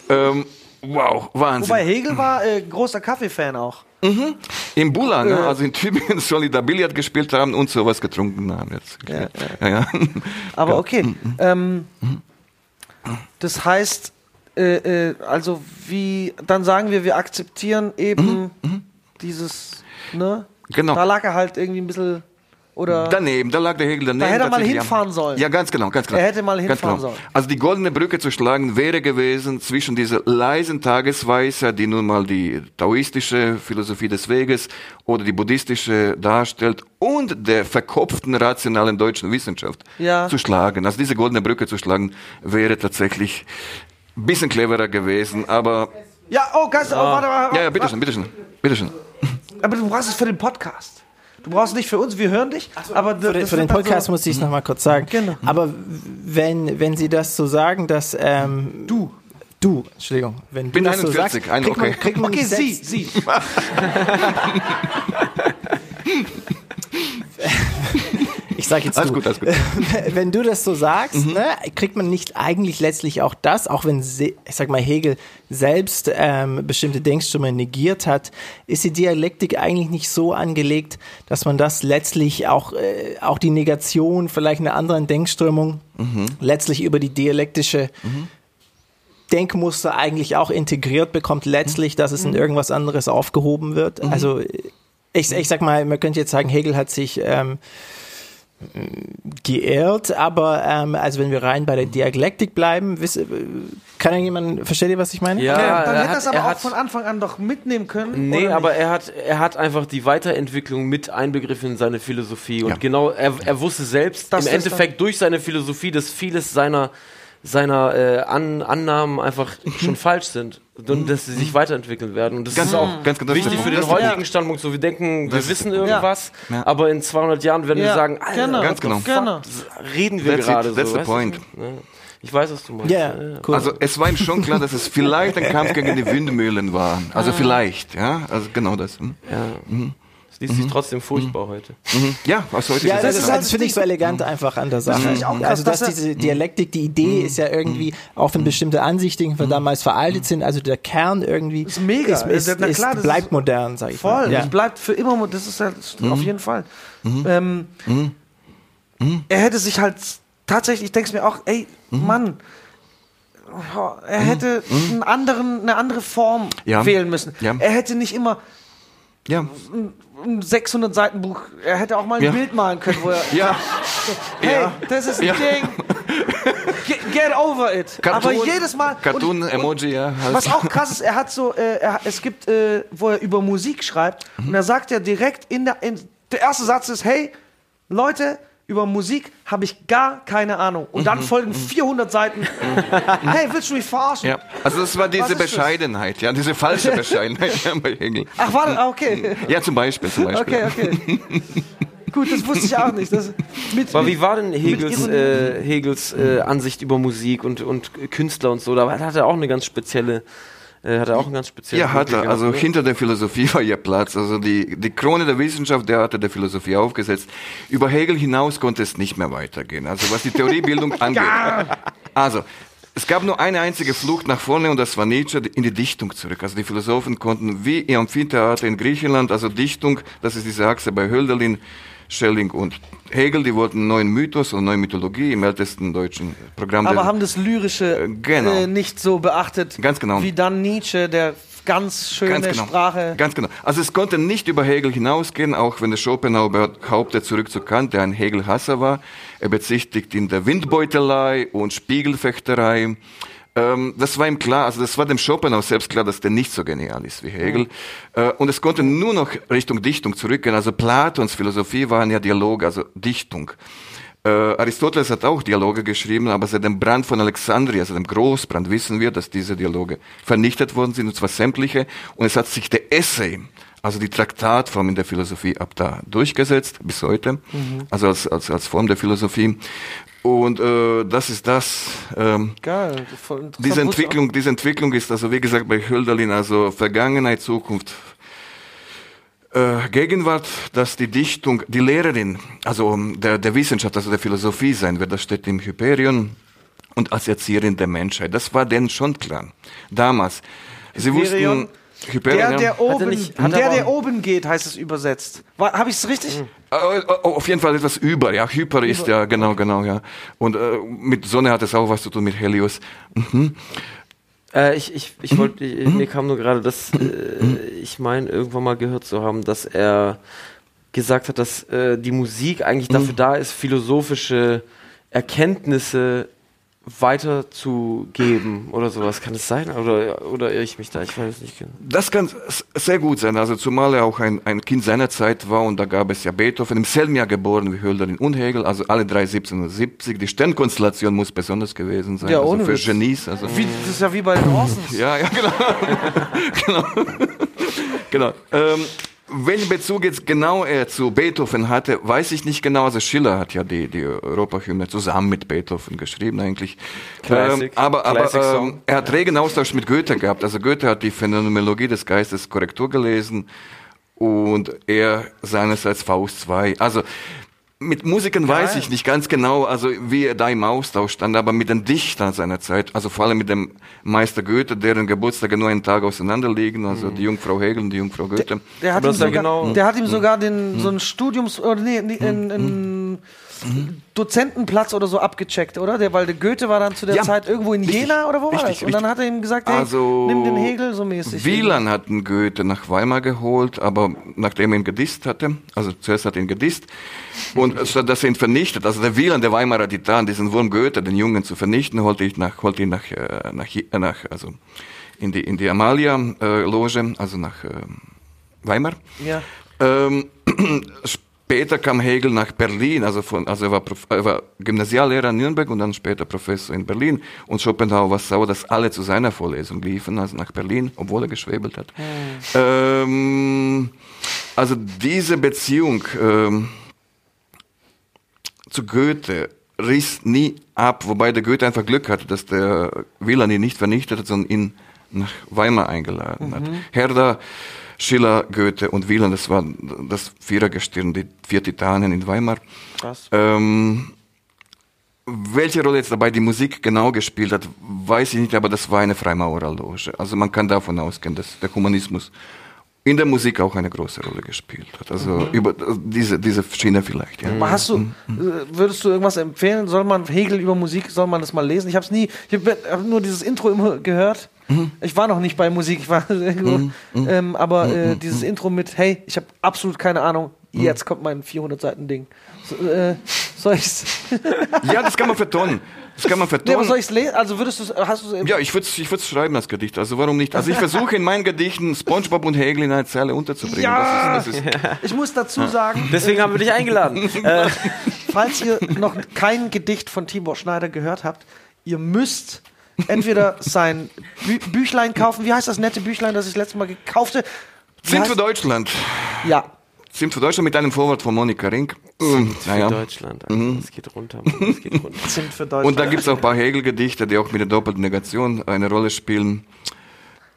Ähm, wow, Wahnsinn.
Wobei Hegel war äh, großer Kaffeefan auch.
Mhm. Im Bulan, ne? also in Tübingen soll die da Billard gespielt haben und sowas getrunken haben. Jetzt.
Ja,
ja, ja.
Aber okay. Ähm, das heißt, äh, äh, also wie, dann sagen wir, wir akzeptieren eben dieses, ne?
Genau.
Da lag er halt irgendwie ein bisschen, oder?
Daneben, da lag der Hegel daneben.
Da hätte er mal hinfahren sollen.
Ja, ganz genau, ganz genau.
Er hätte mal hinfahren
genau.
sollen.
Also die goldene Brücke zu schlagen wäre gewesen zwischen dieser leisen Tagesweise, die nun mal die taoistische Philosophie des Weges oder die buddhistische darstellt, und der verkopften rationalen deutschen Wissenschaft
Ja.
zu schlagen. Also diese goldene Brücke zu schlagen wäre tatsächlich ein bisschen cleverer gewesen, aber
Ja, oh, Geist, oh, warte, warte,
ja, ja, bitteschön, bitteschön, bitteschön.
Aber du brauchst es für den Podcast. Du brauchst nicht für uns, wir hören dich. aber
Für den, für den Podcast muss ich es nochmal kurz sagen.
Genau.
Aber wenn, wenn Sie das so sagen, dass ähm, du, du, Entschuldigung, wenn du
Bin
das so
41,
sagst,
ein-
kriegt man,
okay.
kriegt man
Okay, sie,
selbst-
sie.
Sag jetzt
Alles
du.
gut, alles gut.
wenn du das so sagst,
Mhm.
ne, kriegt man nicht eigentlich letztlich auch das, auch wenn ich sag mal Hegel selbst ähm, bestimmte Denkströme negiert hat, ist die Dialektik eigentlich nicht so angelegt, dass man das letztlich auch äh, auch die Negation vielleicht einer anderen Denkströmung
Mhm.
letztlich über die dialektische Denkmuster eigentlich auch integriert bekommt, letztlich, dass es in irgendwas anderes aufgehoben wird. Also ich, ich sag mal, man könnte jetzt sagen, Hegel hat sich ähm, geirrt, aber ähm, also wenn wir rein bei der Dialektik bleiben, wiss, äh, kann ja jemand, versteht ihr, was ich meine?
Ja,
Ja, dann
er
hätte
hat-
er es aber
er
auch
hat-
von Anfang an doch mitnehmen können.
Nee,
oder
aber er hat, er hat einfach die Weiterentwicklung mit einbegriffen in seine Philosophie. Und
Ja.
genau, er, er wusste selbst
Das
im Endeffekt durch seine Philosophie, dass vieles seiner, seiner äh, An Annahmen einfach schon falsch sind. Und dass sie sich weiterentwickeln werden. Und das
Ganz
ist auch
ganz genau.
wichtig für den
Das-
heutigen Standpunkt. So, wir denken, wir wissen irgendwas,
Ja.
aber in 200 Jahren werden wir
Ja,
sagen, Alter,
genau,
Ganz
the
genau.
fuck
Genau.
reden wir
That's it,
gerade
that's
so.
the
weißt du?
point.
Ich weiß, was du meinst.
Ja, cool.
Also es war ihm schon klar, dass es vielleicht ein Kampf gegen die Windmühlen war. Also vielleicht, ja, also genau das. Hm.
Ja. Es liest sich trotzdem furchtbar heute.
Mhm. Ja, was heute
Ja,
ist
das, ist, das finde ich so elegant einfach an der Sache.
auch krass,
also, dass
er-
diese Dialektik, die Idee ist ja irgendwie, auch wenn bestimmte Ansichten von damals veraltet sind, also der Kern irgendwie
Ist mega.
ist, ist,
Na
ist,
klar, das
bleibt
ist-
modern, sag ich
Voll,
mal. Ja.
das bleibt für immer, mo- das ist halt auf jeden Fall. Ähm, Er hätte sich halt tatsächlich, ich denke mir auch, ey, Mann, oh, er hätte einen anderen, eine andere Form
Ja.
wählen müssen.
Ja.
Er hätte nicht immer
Ja,
ein 600 Seiten Buch, er hätte auch mal ein
Ja.
Bild malen können, wo er,
ja,
hey,
Ja.
das ist ein
Ja.
Ding, get, get over it. Aber jedes Mal, und-
Cartoon, Emoji, ja. halt.
Was auch krass ist, er hat so, äh, er, es gibt, äh, wo er über Musik schreibt und da sagt er direkt in der, in, der erste Satz ist, hey, Leute, über Musik habe ich gar keine Ahnung. Und dann folgen 400 Seiten. hey, willst du mich verarschen?
Ja, also das war diese
ist das?
Bescheidenheit, ja, diese falsche Bescheidenheit bei Hegel.
Ach, warte, ah, okay.
Ja, zum Beispiel, zum Beispiel.
Okay, okay. Gut, das wusste ich auch nicht. Das, mit,
Aber
mit,
wie war denn Hegels, äh, Hegels äh, Ansicht über Musik und, und Künstler und so? Da hat er auch eine ganz spezielle, hat er auch einen ganz speziellen
Ja, hat er. Also hinter der Philosophie war ja Platz. Also die, die Krone der Wissenschaft, der hatte der Philosophie aufgesetzt. Über Hegel hinaus konnte es nicht mehr weitergehen. Also was die Theoriebildung angeht. Also, es gab nur eine einzige Flucht nach vorne und das war Nietzsche in die Dichtung zurück. Also die Philosophen konnten wie im Amphitheater in Griechenland, also Dichtung, das ist diese Achse bei Hölderlin, Schelling und Hegel, die wollten einen neuen Mythos und neue Mythologie im ältesten deutschen Programm.
aber haben das Lyrische
Äh, genau.
äh, nicht so beachtet,
Ganz genau.
wie dann Nietzsche, der ganz schöne
Ganz genau.
Sprache.
Ganz genau. Also es konnte nicht über Hegel hinausgehen, auch wenn der Schopenhauer behauptet zurück zu Kant, der ein Hegel-Hasser war. Er bezichtigt ihn der Windbeutelei und Spiegelfechterei. Ähm, das war ihm klar, also das war dem Schopenhauer selbst klar, dass der nicht so genial ist wie Hegel. Äh, und es konnte nur noch Richtung Dichtung zurückgehen. Also Platons Philosophie waren ja Dialog, also Dichtung. Äh, Aristoteles hat auch Dialoge geschrieben, aber seit dem Brand von Alexandria, seit dem Großbrand, wissen wir, dass diese Dialoge vernichtet worden sind, und zwar sämtliche. Und es hat sich der Essay, also die Traktatform in der Philosophie, ab da durchgesetzt, bis heute, also als, als, als Form der Philosophie. Und äh, das ist das. Ähm,
Geil. Voll
diese Entwicklung, diese Entwicklung ist also wie gesagt bei Hölderlin also Vergangenheit, Zukunft, äh, Gegenwart, dass die Dichtung, die Lehrerin, also ähm, der, der Wissenschaft, also der Philosophie sein wird, das steht im Hyperion und als Erzieherin der Menschheit. Das war denen schon klar. Damals. Sie
Hyperion?
wussten,
Der, der
er
oben,
nicht- er
der, der oben geht, heißt es übersetzt. Habe ich es richtig?
Äh, äh, auf jeden Fall etwas über, ja. Hyper ist ja, genau, genau, ja. Und äh, mit Sonne hat es auch was zu tun mit Helios. Mhm.
Äh, ich ich, ich wollte, ich- mir kam nur gerade, dass äh, ich meine, irgendwann mal gehört zu haben, dass er gesagt hat, dass äh, die Musik eigentlich dafür da ist, philosophische Erkenntnisse weiterzugeben oder sowas. Kann es sein? Oder, oder irre ich mich da? Ich weiß es nicht genau.
Das kann sehr gut sein, also zumal er auch ein, ein Kind seiner Zeit war und da gab es ja Beethoven, im selben Jahr geboren wie Hölderlin und Hegel, also alle drei 1770. Die Sternkonstellation muss besonders gewesen sein,
Ja,
also
ohne
für
Witz.
Genies. Also.
Wie, das ist ja wie bei den Orsons.
Ja, ja, genau. genau. genau. Ähm, welchen Bezug jetzt genau er zu Beethoven hatte, weiß ich nicht genau. Also Schiller hat ja die, die Europahymne zusammen mit Beethoven geschrieben eigentlich.
Classic.
Ähm, aber aber
Classic
ähm, er hat regen Austausch mit Goethe gehabt. Also Goethe hat die Phänomenologie des Geistes Korrektur gelesen und er seinerseits Faust 2. Also mit Musikern weiß ich nicht ganz genau, also wie er da im Austausch stand, aber mit den Dichtern seiner Zeit, also vor allem mit dem Meister Goethe, deren Geburtstage nur einen Tag auseinander liegen, also die Jungfrau Hegel und die Jungfrau Goethe.
Der hat,
Aber
ihm sogar,
genau-
der hat ihm sogar den, so einen Studiums- oder nee, nee, einen, einen Dozentenplatz oder so abgecheckt, oder? Der, weil der Goethe war dann zu der
Ja,
Zeit irgendwo in
richtig,
Jena oder wo war
richtig,
das? Und dann
richtig.
hat er ihm gesagt, hey,
Also,
nimm den Hegel so mäßig.
Wieland hat einen Goethe nach Weimar geholt, aber nachdem er ihn gedisst hatte, also zuerst hat er ihn gedisst, und statt dass er ihn vernichtet, also der Wieland, der Weimarer Titan, diesen Wurm Goethe, den Jungen zu vernichten, holte ich nach, holte ihn nach, äh, nach, äh, nach also in die, in die Amalia-Loge, also nach äh, Weimar.
Ja.
Ähm, später kam Hegel nach Berlin, also, von, also er, war er war Gymnasiallehrer in Nürnberg und dann später Professor in Berlin. Und Schopenhauer war sauer, dass alle zu seiner Vorlesung liefen, also nach Berlin, obwohl er geschwebelt hat. Ähm, also diese Beziehung ähm, zu Goethe riss nie ab, wobei der Goethe einfach Glück hatte, dass der Wieland ihn nicht vernichtet hat, sondern ihn nach Weimar eingeladen hat. Herder, Schiller, Goethe und Wieland, das war das Vierergestirn, die vier Titanen in Weimar.
Krass.
Ähm, welche Rolle jetzt dabei die Musik genau gespielt hat, weiß ich nicht, aber das war eine Freimaurerloge. Also man kann davon ausgehen, dass der Humanismus in der Musik auch eine große Rolle gespielt hat. Also über äh, diese, diese Schiene vielleicht. Ja.
Aber hast du, äh, würdest du irgendwas empfehlen? Soll man Hegel über Musik, soll man das mal lesen? Ich habe es nie, ich habe hab nur dieses Intro immer gehört. Ich war noch nicht bei Musik, ich war irgendwo, ähm, aber äh, dieses Intro mit, hey, ich habe absolut keine Ahnung, jetzt kommt mein 400 Seiten Ding. So, äh, soll ich's?
ja, das kann man vertonen. Das kann man
Nee, aber
vertonen.
soll ich's lesen? Also würdest du, hast du
ja, ich würde es ich würd's schreiben, das Gedicht. Also warum nicht? Also ich versuche in meinen Gedichten Spongebob und Hegel in einer Zeile unterzubringen.
Ja!
Das ist, das ist,
Ich muss dazu sagen,
Deswegen haben wir dich eingeladen. äh,
falls ihr noch kein Gedicht von Tibor Schneider gehört habt, ihr müsst entweder sein Bü Büchlein kaufen. Wie heißt das nette Büchlein, das ich letztes Mal gekaufte?
Sind
heißt-
für Deutschland.
Ja.
Sind für Deutschland mit einem Vorwort von Monika Rink. Mm,
für
naja.
Deutschland. Alter. Es geht runter. Mann. Es geht runter.
Sind für Deutschland.
Und da gibt es auch ein paar Hegel-Gedichte, die auch mit der doppelten Negation eine Rolle spielen.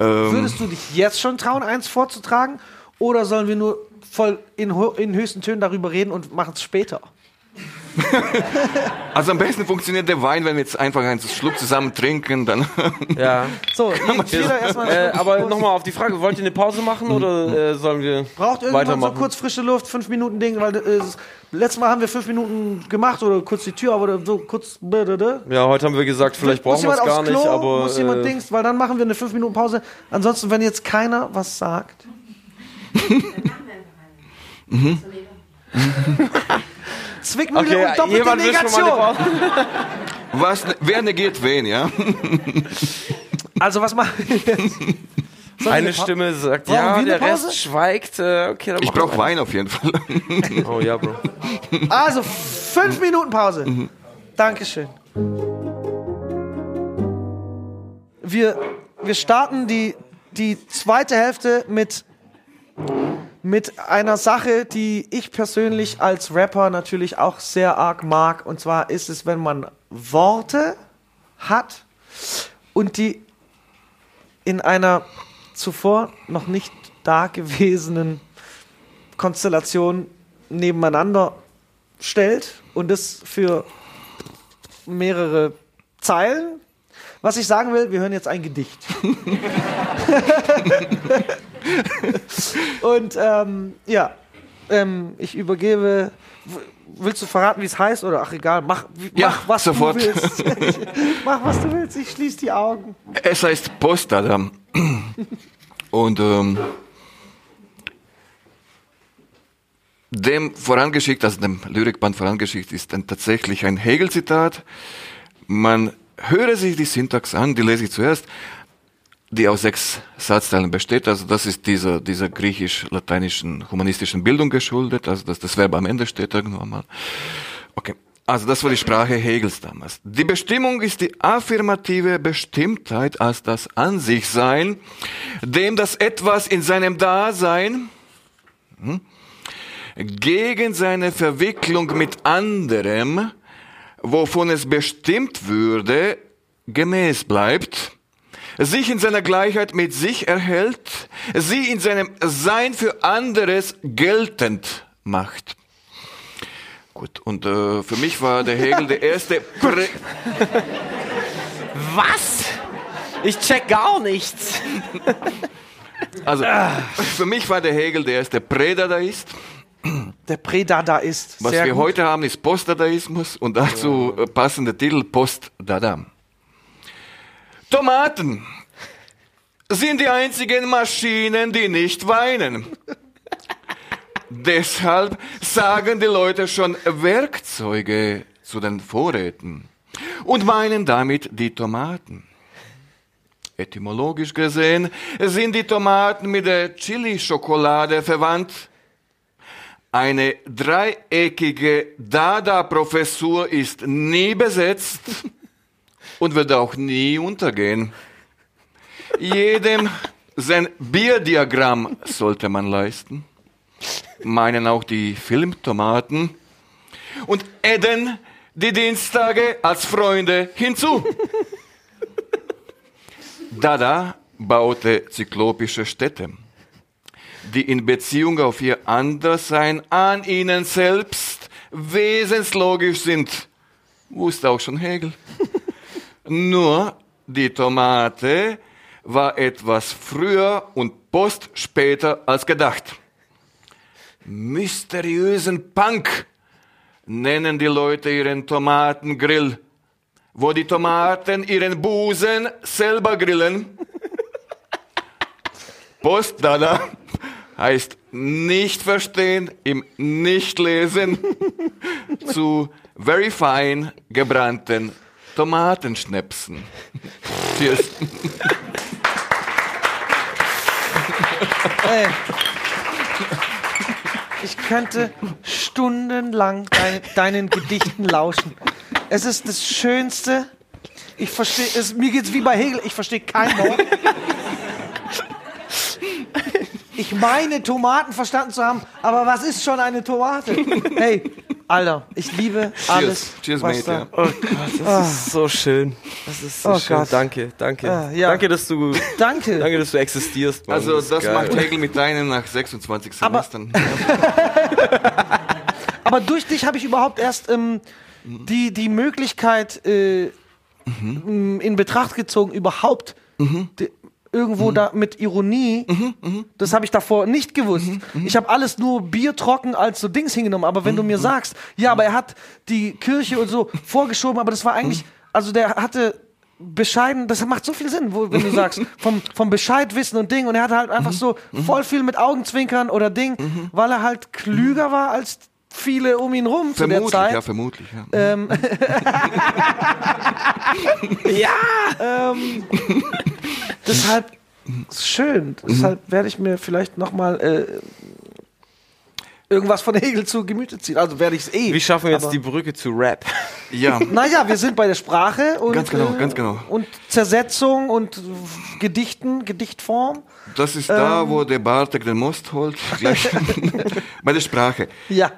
Ähm,
Würdest du dich jetzt schon trauen, eins vorzutragen? Oder sollen wir nur voll in, ho- in höchsten Tönen darüber reden und machen es später?
also am besten funktioniert der Wein, wenn wir jetzt einfach einen Schluck zusammen trinken, dann.
Ja.
So, jeder erstmal.
Äh, aber nochmal auf die Frage, wollt ihr eine Pause machen oder äh, sollen wir
Braucht irgendwann so kurz frische Luft, fünf Minuten Ding, weil äh, das- letztes Mal haben wir fünf Minuten gemacht oder kurz die Tür, aber so kurz.
ja, heute haben wir gesagt, vielleicht
muss
brauchen wir es
jemand
gar
Klo,
nicht, aber
muss jemand
äh,
Dings, weil dann machen wir eine fünf Minuten Pause. Ansonsten, wenn jetzt keiner was sagt. Zwickmühle
okay,
und doppelte
jemand will schon mal eine
Negation.
Was, wer negiert wen, ja?
Also was machen wir jetzt?
Eine Stimme sagt
Brauchen
ja, der
Pause?
Rest schweigt. Äh, okay, dann
Ich brauche Wein auf jeden Fall.
Oh ja, Bro.
Also Fünf Minuten Pause. Dankeschön. Wir, wir starten die, die zweite Hälfte mit, mit einer Sache, die ich persönlich als Rapper natürlich auch sehr arg mag. Und zwar ist es, wenn man Worte hat und die in einer zuvor noch nicht dagewesenen Konstellation nebeneinander stellt und das für mehrere Zeilen. Was ich sagen will, wir hören jetzt ein Gedicht. und ähm, ja, ähm, ich übergebe. Willst du verraten, wie es heißt? Oder ach egal, mach,
Ja,
mach was
sofort.
du willst. mach was du willst, ich schließe die Augen.
Es heißt Postadam. Und ähm, dem vorangeschickt, also dem Lyrikband vorangeschickt, ist dann tatsächlich ein Hegel-Zitat. Man höre sich die Syntax an, die lese ich zuerst, die aus sechs Satzteilen besteht. Also das ist dieser, dieser griechisch-lateinischen humanistischen Bildung geschuldet, also dass das Verb am Ende steht irgendwann mal. Okay. Also das war die Sprache Hegels damals. Die Bestimmung ist die affirmative Bestimmtheit als das An sich Sein, dem das Etwas in seinem Dasein hm, gegen seine Verwicklung mit anderem, wovon es bestimmt würde, gemäß bleibt, sich in seiner Gleichheit mit sich erhält, sie in seinem Sein für anderes geltend macht. Gut, und äh, für mich war der Hegel der erste. Prä
Was? Ich check gar nichts.
also, für mich war der Hegel der erste Prädadaist.
Der Prädadaist.
Was wir
gut.
heute haben, ist Postdadaismus und dazu äh, passende Titel Postdada. Tomaten sind die einzigen Maschinen, die nicht weinen. Deshalb sagen die Leute schon Werkzeuge zu den Vorräten und meinen damit die Tomaten. Etymologisch gesehen sind die Tomaten mit der Chili-Schokolade verwandt. Eine dreieckige Dada-Professur ist nie besetzt und wird auch nie untergehen. Jedem sein Bierdiagramm sollte man leisten. Meinen auch die Filmtomaten. Und adden die Dienstage als Freunde hinzu. Dada baute zyklopische Städte, die in Beziehung auf ihr Anderssein an ihnen selbst wesenslogisch sind. Wusste auch schon Hegel. Nur die Tomate war etwas früher und post später als gedacht. Mysteriösen Punk nennen die Leute ihren Tomatengrill, wo die Tomaten ihren Busen selber grillen. Postdada heißt nicht verstehen, im Nicht-Lesen zu very fine gebrannten Tomatenschnäpsen. Cheers.
Ey. Ich könnte stundenlang dein, deinen Gedichten lauschen. Es ist das Schönste. Ich verstehe, es, mir geht's wie bei Hegel, ich verstehe kein Wort. Ich meine, Tomaten verstanden zu haben, aber was ist schon eine Tomate? Hey, Alter, ich liebe alles.
Cheers,
was
mate,
da-
ja.
Oh Gott, das ist so schön. Das ist so
Oh
schön.
Gott.
Danke, danke.
Ah, ja.
Danke, dass du,
Danke.
danke, dass du existierst. Mann.
Also das
geil.
macht Hegel mit deinen nach 26
Aber-
Semestern.
Aber durch dich habe ich überhaupt erst ähm, die, die Möglichkeit äh, m, in Betracht gezogen, überhaupt die, irgendwo da mit Ironie, das habe ich davor nicht gewusst. Ich habe alles nur biertrocken als so Dings hingenommen. Aber wenn du mir sagst, ja, aber er hat die Kirche und so vorgeschoben, aber das war eigentlich, also der hatte bescheiden, das macht so viel Sinn, wo, wenn du sagst, vom, vom Bescheid wissen und Ding. Und er hatte halt einfach so voll viel mit Augenzwinkern oder Ding, weil er halt klüger war als viele um ihn rum zu der
Vermutlich,
Zeit.
ja, vermutlich. Ja.
Ähm,
Ja!
ähm, deshalb schön. Deshalb werde ich mir vielleicht nochmal. Äh, irgendwas von Hegel zu Gemüte ziehen. Also werde ich es eh.
Wie schaffen wir jetzt die Brücke zu Rap?
Ja,
Naja, wir sind bei der Sprache und,
Ganz genau,
äh,
ganz genau.
und Zersetzung und Gedichten, Gedichtform.
das ist da,
Ähm.
wo der Bartek den Most holt. Bei der Sprache.
Ja.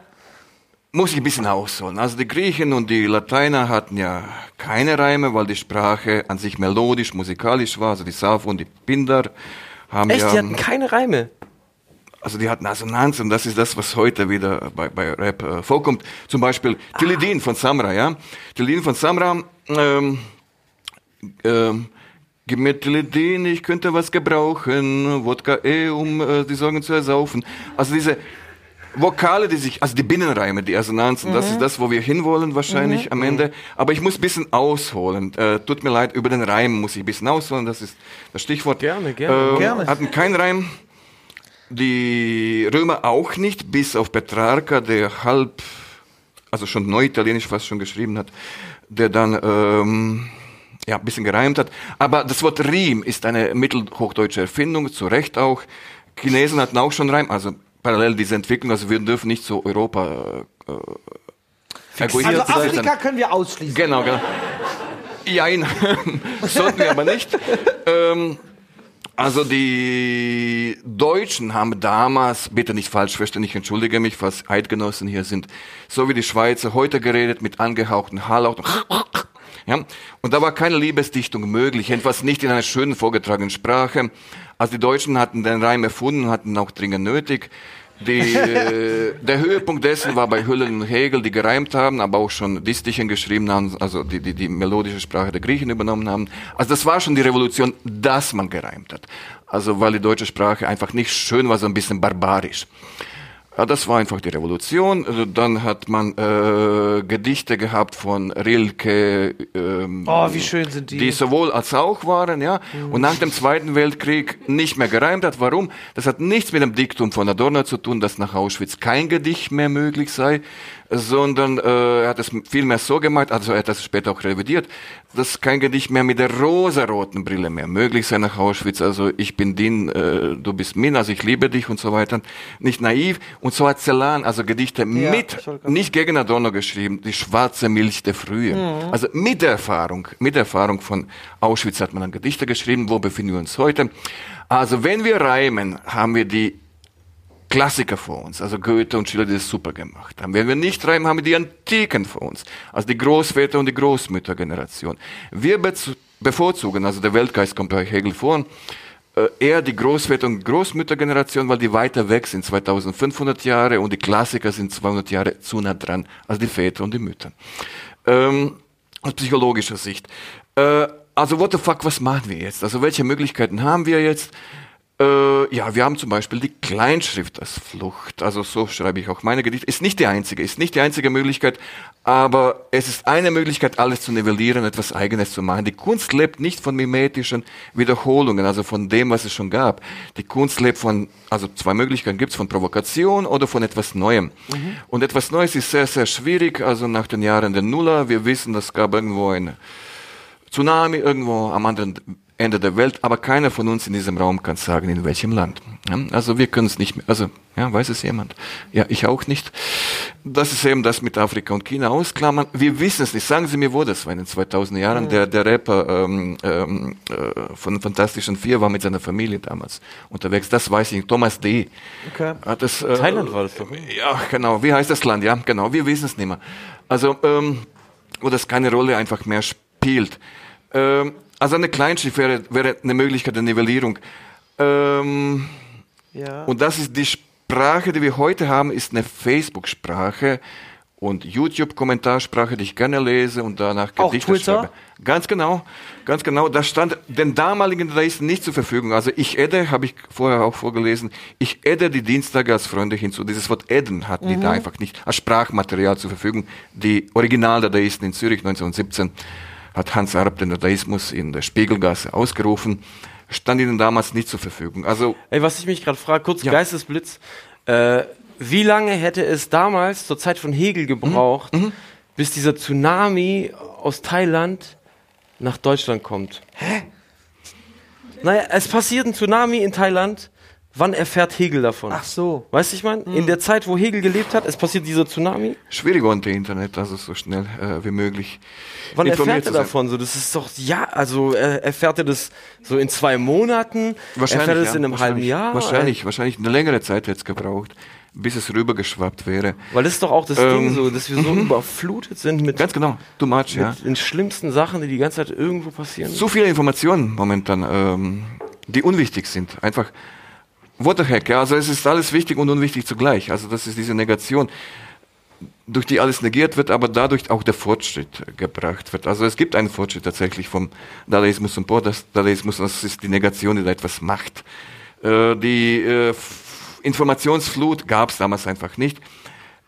Muss ich ein bisschen ausholen. Also die Griechen und die Lateiner hatten ja keine Reime, weil die Sprache an sich melodisch, musikalisch war. Also die Sappho und die Pindar haben
Echt,
ja...
die hatten keine Reime.
Also die hatten Assonanz und das ist das, was heute wieder bei, bei Rap äh, vorkommt. Zum Beispiel Tilidin von Samra, ja. Tilidin von Samra, ähm, ähm, gib mir Tilidin, ich könnte was gebrauchen, Wodka eh, um äh, die Sorgen zu ersaufen. Also diese Vokale, die sich, also die Binnenreime, die Assonanzen, das ist das, wo wir hinwollen wahrscheinlich am Ende. Aber ich muss ein bisschen ausholen. Äh, tut mir leid, über den Reim muss ich ein bisschen ausholen, das ist das Stichwort.
Gerne, gerne.
Äh,
Gerne.
Hatten keinen Reim. Die Römer auch nicht, bis auf Petrarca, der halb, also schon Neuitalienisch fast schon geschrieben hat, der dann ähm, ja, ein bisschen gereimt hat. Aber das Wort Riem ist eine mittelhochdeutsche Erfindung, zu Recht auch. Chinesen hatten auch schon Reim, also parallel diese Entwicklung, also wir dürfen nicht so Europa äh, egoistisch
Also
sein.
Afrika können wir ausschließen.
Genau, genau. Jein, sollten wir aber nicht. Ähm, also die Deutschen haben damals, bitte nicht falsch verstehen, ich entschuldige mich, falls Eidgenossen hier sind, so wie die Schweizer heute geredet mit angehauchten Haarlauten. Ja, und da war keine Liebesdichtung möglich, jedenfalls nicht in einer schönen vorgetragenen Sprache. Also die Deutschen hatten den Reim erfunden, hatten auch dringend nötig. Die, äh, der Höhepunkt dessen war bei Hüllen und Hegel, die gereimt haben, aber auch schon Distichen geschrieben haben, also die, die, die melodische Sprache der Griechen übernommen haben. Also das war schon die Revolution, dass man gereimt hat. Also weil die deutsche Sprache einfach nicht schön war, so ein bisschen barbarisch. Ja, das war einfach die Revolution. Also dann hat man äh, Gedichte gehabt von Rilke, ähm,
Oh, wie schön sind die.
die sowohl als auch waren, ja. Und nach dem Zweiten Weltkrieg nicht mehr gereimt hat. Warum? Das hat nichts mit dem Diktum von Adorno zu tun, dass nach Auschwitz kein Gedicht mehr möglich sei, sondern äh, er hat es vielmehr so gemeint, also er hat das später auch revidiert, dass kein Gedicht mehr mit der rosaroten Brille mehr möglich sei nach Auschwitz. Also ich bin din, äh, du bist min, also ich liebe dich und so weiter. Nicht naiv. Und so hat Celan also Gedichte mit, nicht gegen Adorno geschrieben, die schwarze Milch der Frühe. Also mit der Erfahrung, mit der Erfahrung von Auschwitz hat man dann Gedichte geschrieben. Wo befinden wir uns heute? Also wenn wir reimen, haben wir die Klassiker vor uns, also Goethe und Schiller, die das super gemacht haben. Wenn wir nicht reimen, haben wir die Antiken vor uns, also die Großväter und die Großmüttergeneration. Wir bevorzugen, also der Weltgeist kommt bei Hegel vor, äh, eher die Großväter und Großmüttergeneration, weil die weiter weg sind, 2500 Jahre und die Klassiker sind 200 Jahre zu nah dran, als die Väter und die Mütter. Ähm, aus psychologischer Sicht. Äh, also what the fuck, was machen wir jetzt? Also welche Möglichkeiten haben wir jetzt? Äh, ja, wir haben zum Beispiel die Kleinschrift als Flucht. Also so schreibe ich auch meine Gedichte. Ist nicht die einzige, ist nicht die einzige Möglichkeit, aber es ist eine Möglichkeit, alles zu nivellieren, etwas Eigenes zu machen. Die Kunst lebt nicht von mimetischen Wiederholungen, also von dem, was es schon gab. Die Kunst lebt von, also zwei Möglichkeiten gibt's von Provokation oder von etwas Neuem. Und etwas Neues ist sehr, sehr schwierig. Also nach den Jahren der Nuller, wir wissen, es gab irgendwo eine Tsunami irgendwo am anderen Ende der Welt, aber keiner von uns in diesem Raum kann sagen, in welchem Land. Ja, also wir können es nicht mehr, also ja, weiß es jemand? Ja, ich auch nicht. Das ist eben das mit Afrika und China ausklammern. Wir wissen es nicht. Sagen Sie mir, wo das war in den 2000er Jahren. Der, der Rapper ähm, ähm, äh, von Fantastischen Vier war mit seiner Familie damals unterwegs. Das weiß ich. Thomas D.
Okay.
Hat das, äh,
Thailand war das doch.
ja, genau. Wie heißt das Land? Ja, genau. Wir wissen es nicht mehr. Also, ähm, wo das keine Rolle einfach mehr spielt. Ähm, also eine Kleinschrift wäre, wäre eine Möglichkeit der Nivellierung. Ähm,
Ja.
und das ist die Sprache, die wir heute haben, ist eine Facebook-Sprache und YouTube-Kommentarsprache, die ich gerne lese und danach
Auch
Gedichte
Twitter?
schreibe. Ganz genau, ganz genau. Das stand den damaligen Dadaisten nicht zur Verfügung. Also ich adde, habe ich vorher auch vorgelesen, ich adde die Dienstage als Freunde hinzu. Dieses Wort adden hatten die da einfach nicht als Sprachmaterial zur Verfügung. Die Original-Dadaisten in Zürich 1917 hat Hans Arp den Dadaismus in der Spiegelgasse ausgerufen, stand ihnen damals nicht zur Verfügung. Also
Ey, was ich mich gerade frage, kurz
Ja.
Geistesblitz. Äh, wie lange hätte es damals zur Zeit von Hegel gebraucht,
Mhm.
bis dieser Tsunami aus Thailand nach Deutschland kommt? Hä? Naja, es passiert ein Tsunami in Thailand. Wann erfährt Hegel davon?
Ach so.
Weißt du, ich meine, in der Zeit, wo Hegel gelebt hat, es passiert dieser Tsunami.
Schwierig unter Internet, also so schnell äh, wie möglich.
Wann
informiert
erfährt er davon? So, das ist doch, ja, also äh, erfährt er das so in zwei Monaten?
Wahrscheinlich.
Erfährt er das
ja,
in einem halben
wahrscheinlich.
Jahr?
Wahrscheinlich, wahrscheinlich eine längere Zeit hätte es gebraucht, bis es rübergeschwappt wäre.
Weil das ist doch auch das
Ähm,
Ding so, dass wir so überflutet sind mit,
Ganz genau, too much, ja.
mit den schlimmsten Sachen, die die ganze Zeit irgendwo passieren.
So viele Informationen momentan, ähm, die unwichtig sind. Einfach, what the heck, ja, also es ist alles wichtig und unwichtig zugleich. Also das ist diese Negation, durch die alles negiert wird, aber dadurch auch der Fortschritt gebracht wird. Also es gibt einen Fortschritt tatsächlich vom Dadaismus zum Post-Dadaismus, das ist die Negation, die da etwas macht. Äh, die äh, Informationsflut gab es damals einfach nicht.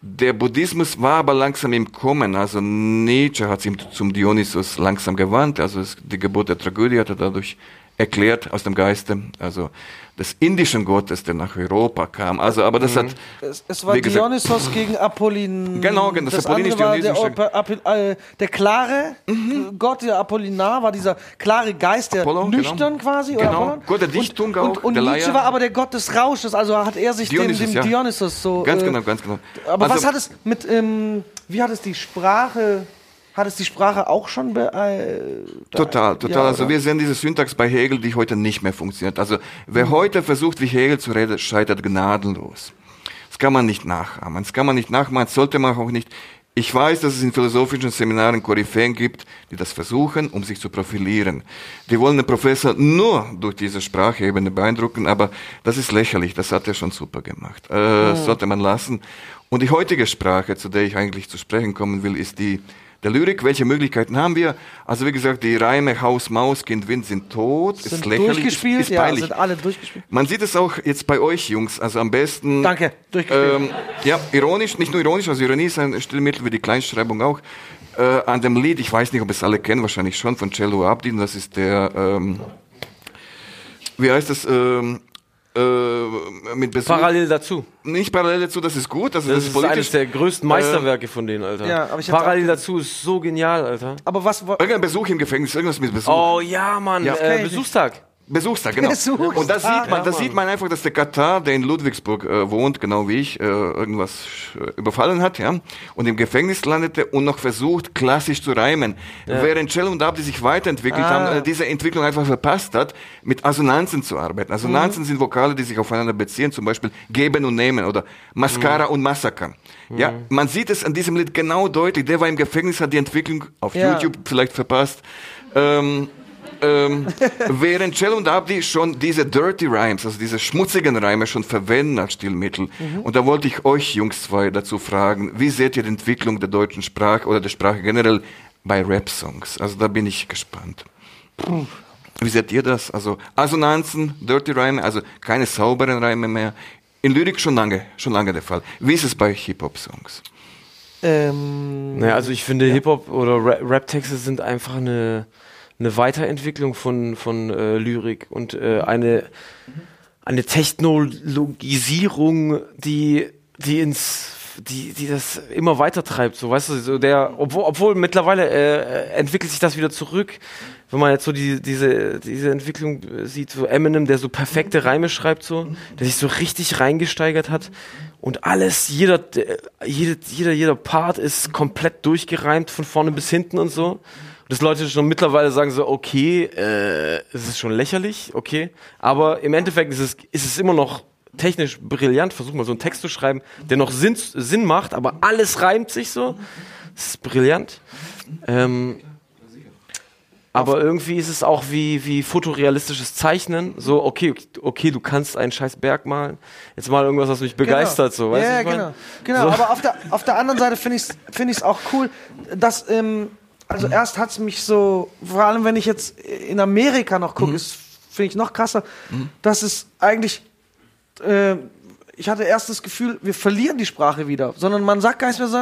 Der Buddhismus war aber langsam im Kommen. Also Nietzsche hat sich zum Dionysus langsam gewandt. Also die Geburt der Tragödie hat er dadurch erklärt aus dem Geiste. Also des indischen Gottes, der nach Europa kam. Also, aber das hat
Es, es war
gesagt-
Dionysos gegen Apollin.
Genau, genau, das
das andere war der,
Apollinisch-Dionysische-
Apo- Apo- äh, der klare Gott, der Apollinar, war dieser klare Geist, der
Apollo,
nüchtern
genau.
quasi.
Genau.
Oder Apollon.
Gott der Dichtung
und,
auch,
Und, und
der
Nietzsche
Leier.
war aber der Gott des Rausches, also hat er sich
Dionysus,
dem, dem
ja.
Dionysos so.
Ganz
äh,
genau, ganz genau.
Aber
Also-
was hat es mit, ähm, wie hat es die Sprache, hat es die Sprache auch schon äh,
Total, total.
Ja,
also wir sehen diese Syntax bei Hegel, die heute nicht mehr funktioniert. Also wer heute versucht, wie Hegel zu reden, scheitert gnadenlos. Das kann man nicht nachahmen. Das kann man nicht nachmachen, das sollte man auch nicht. Ich weiß, dass es in philosophischen Seminaren Koryphäen gibt, die das versuchen, um sich zu profilieren. Die wollen den Professor nur durch diese Sprachebene beeindrucken, aber das ist lächerlich. Das hat er schon super gemacht. Äh, Das sollte man lassen. Und die heutige Sprache, zu der ich eigentlich zu sprechen kommen will, ist die der Lyrik. Welche Möglichkeiten haben wir? Also wie gesagt, die Reime Haus, Maus, Kind, Wind sind tot.
sind
ist lächerlich.
durchgespielt,
ist, ist
ja,
peinlich.
sind alle durchgespielt.
Man sieht es auch jetzt bei euch, Jungs. Also am besten.
Danke, durchgespielt.
Ähm, ja, ironisch, nicht nur ironisch, also Ironie ist ein Stilmittel wie die Kleinschreibung auch. Äh, an dem Lied, ich weiß nicht, ob es alle kennen, wahrscheinlich schon, von Cello Abdin, das ist der, ähm, wie heißt das, ähm, äh, mit Besuch.
Parallel dazu.
Nicht parallel dazu, das ist gut,
Das,
das,
ist
politisch.
eines der größten Meisterwerke von denen, Alter.
Ja, aber ich
Parallel
auch-
dazu ist so genial, Alter.
Aber was, wa-
Irgendein Besuch im Gefängnis, irgendwas mit Besuch.
Oh ja, Mann,
Ja.
äh. Besuchstag.
Besuchstag, genau.
Besuchstag.
Und da sieht man,
Ja,
da sieht man einfach, dass der Katar, der in Ludwigsburg äh, wohnt, genau wie ich, äh, irgendwas äh, überfallen hat, ja, und im Gefängnis landete und noch versucht, klassisch zu reimen. Während Shell und Abdi sich weiterentwickelt
Ah.
haben, äh, diese Entwicklung einfach verpasst hat, mit Assonanzen zu arbeiten. Assonanzen sind Vokale, die sich aufeinander beziehen, zum Beispiel geben und nehmen oder Mascara und Massaker. Ja, man sieht es an diesem Lied genau deutlich. Der war im Gefängnis, hat die Entwicklung auf
Ja.
YouTube vielleicht verpasst. Ähm, ähm, während Cell und Abdi schon diese Dirty Rhymes, also diese schmutzigen Reime schon verwenden als Stilmittel. Und da wollte ich euch Jungs zwei dazu fragen, wie seht ihr die Entwicklung der deutschen Sprache oder der Sprache generell bei Rap-Songs? Also da bin ich gespannt. Wie seht ihr das? Also Assonanzen, Dirty Reime, also keine sauberen Reime mehr. In Lyrik schon lange, schon lange der Fall. Wie ist es bei Hip-Hop-Songs?
ähm,
Naja, also ich finde Hip-Hop oder Ra- Rap-Texte sind einfach eine, eine Weiterentwicklung von, von äh, Lyrik und äh, eine, eine Technologisierung, die, die ins die, die das immer weiter treibt, so weißt du, so der, obwohl, obwohl mittlerweile äh, entwickelt sich das wieder zurück, wenn man jetzt so die, diese, diese Entwicklung äh, sieht, so Eminem, der so perfekte Reime schreibt, so, der sich so richtig reingesteigert hat und alles, jeder, äh, jede, jeder, jeder Part ist komplett durchgereimt von vorne bis hinten und so. Dass Leute schon mittlerweile sagen so, okay, äh, es ist schon lächerlich, okay, aber im Endeffekt ist es, ist es immer noch technisch brillant. Versuch mal so einen Text zu schreiben, der noch Sinn, Sinn macht, aber alles reimt sich so. Das ist brillant. Ähm, aber irgendwie ist es auch wie, wie fotorealistisches Zeichnen. So, okay, okay, du kannst einen scheiß Berg malen. Jetzt mal irgendwas, was mich begeistert. So, weißt du,
ja, genau.
mein?
Genau,
So.
aber auf der, auf der anderen Seite finde ich es find ich's auch cool, dass, ähm, also erst hat es mich so, vor allem wenn ich jetzt in Amerika noch
Mhm.
gucke, ist finde ich noch krasser, dass es eigentlich, äh, ich hatte erst das Gefühl, wir verlieren die Sprache wieder, sondern man sagt gar nicht mehr so,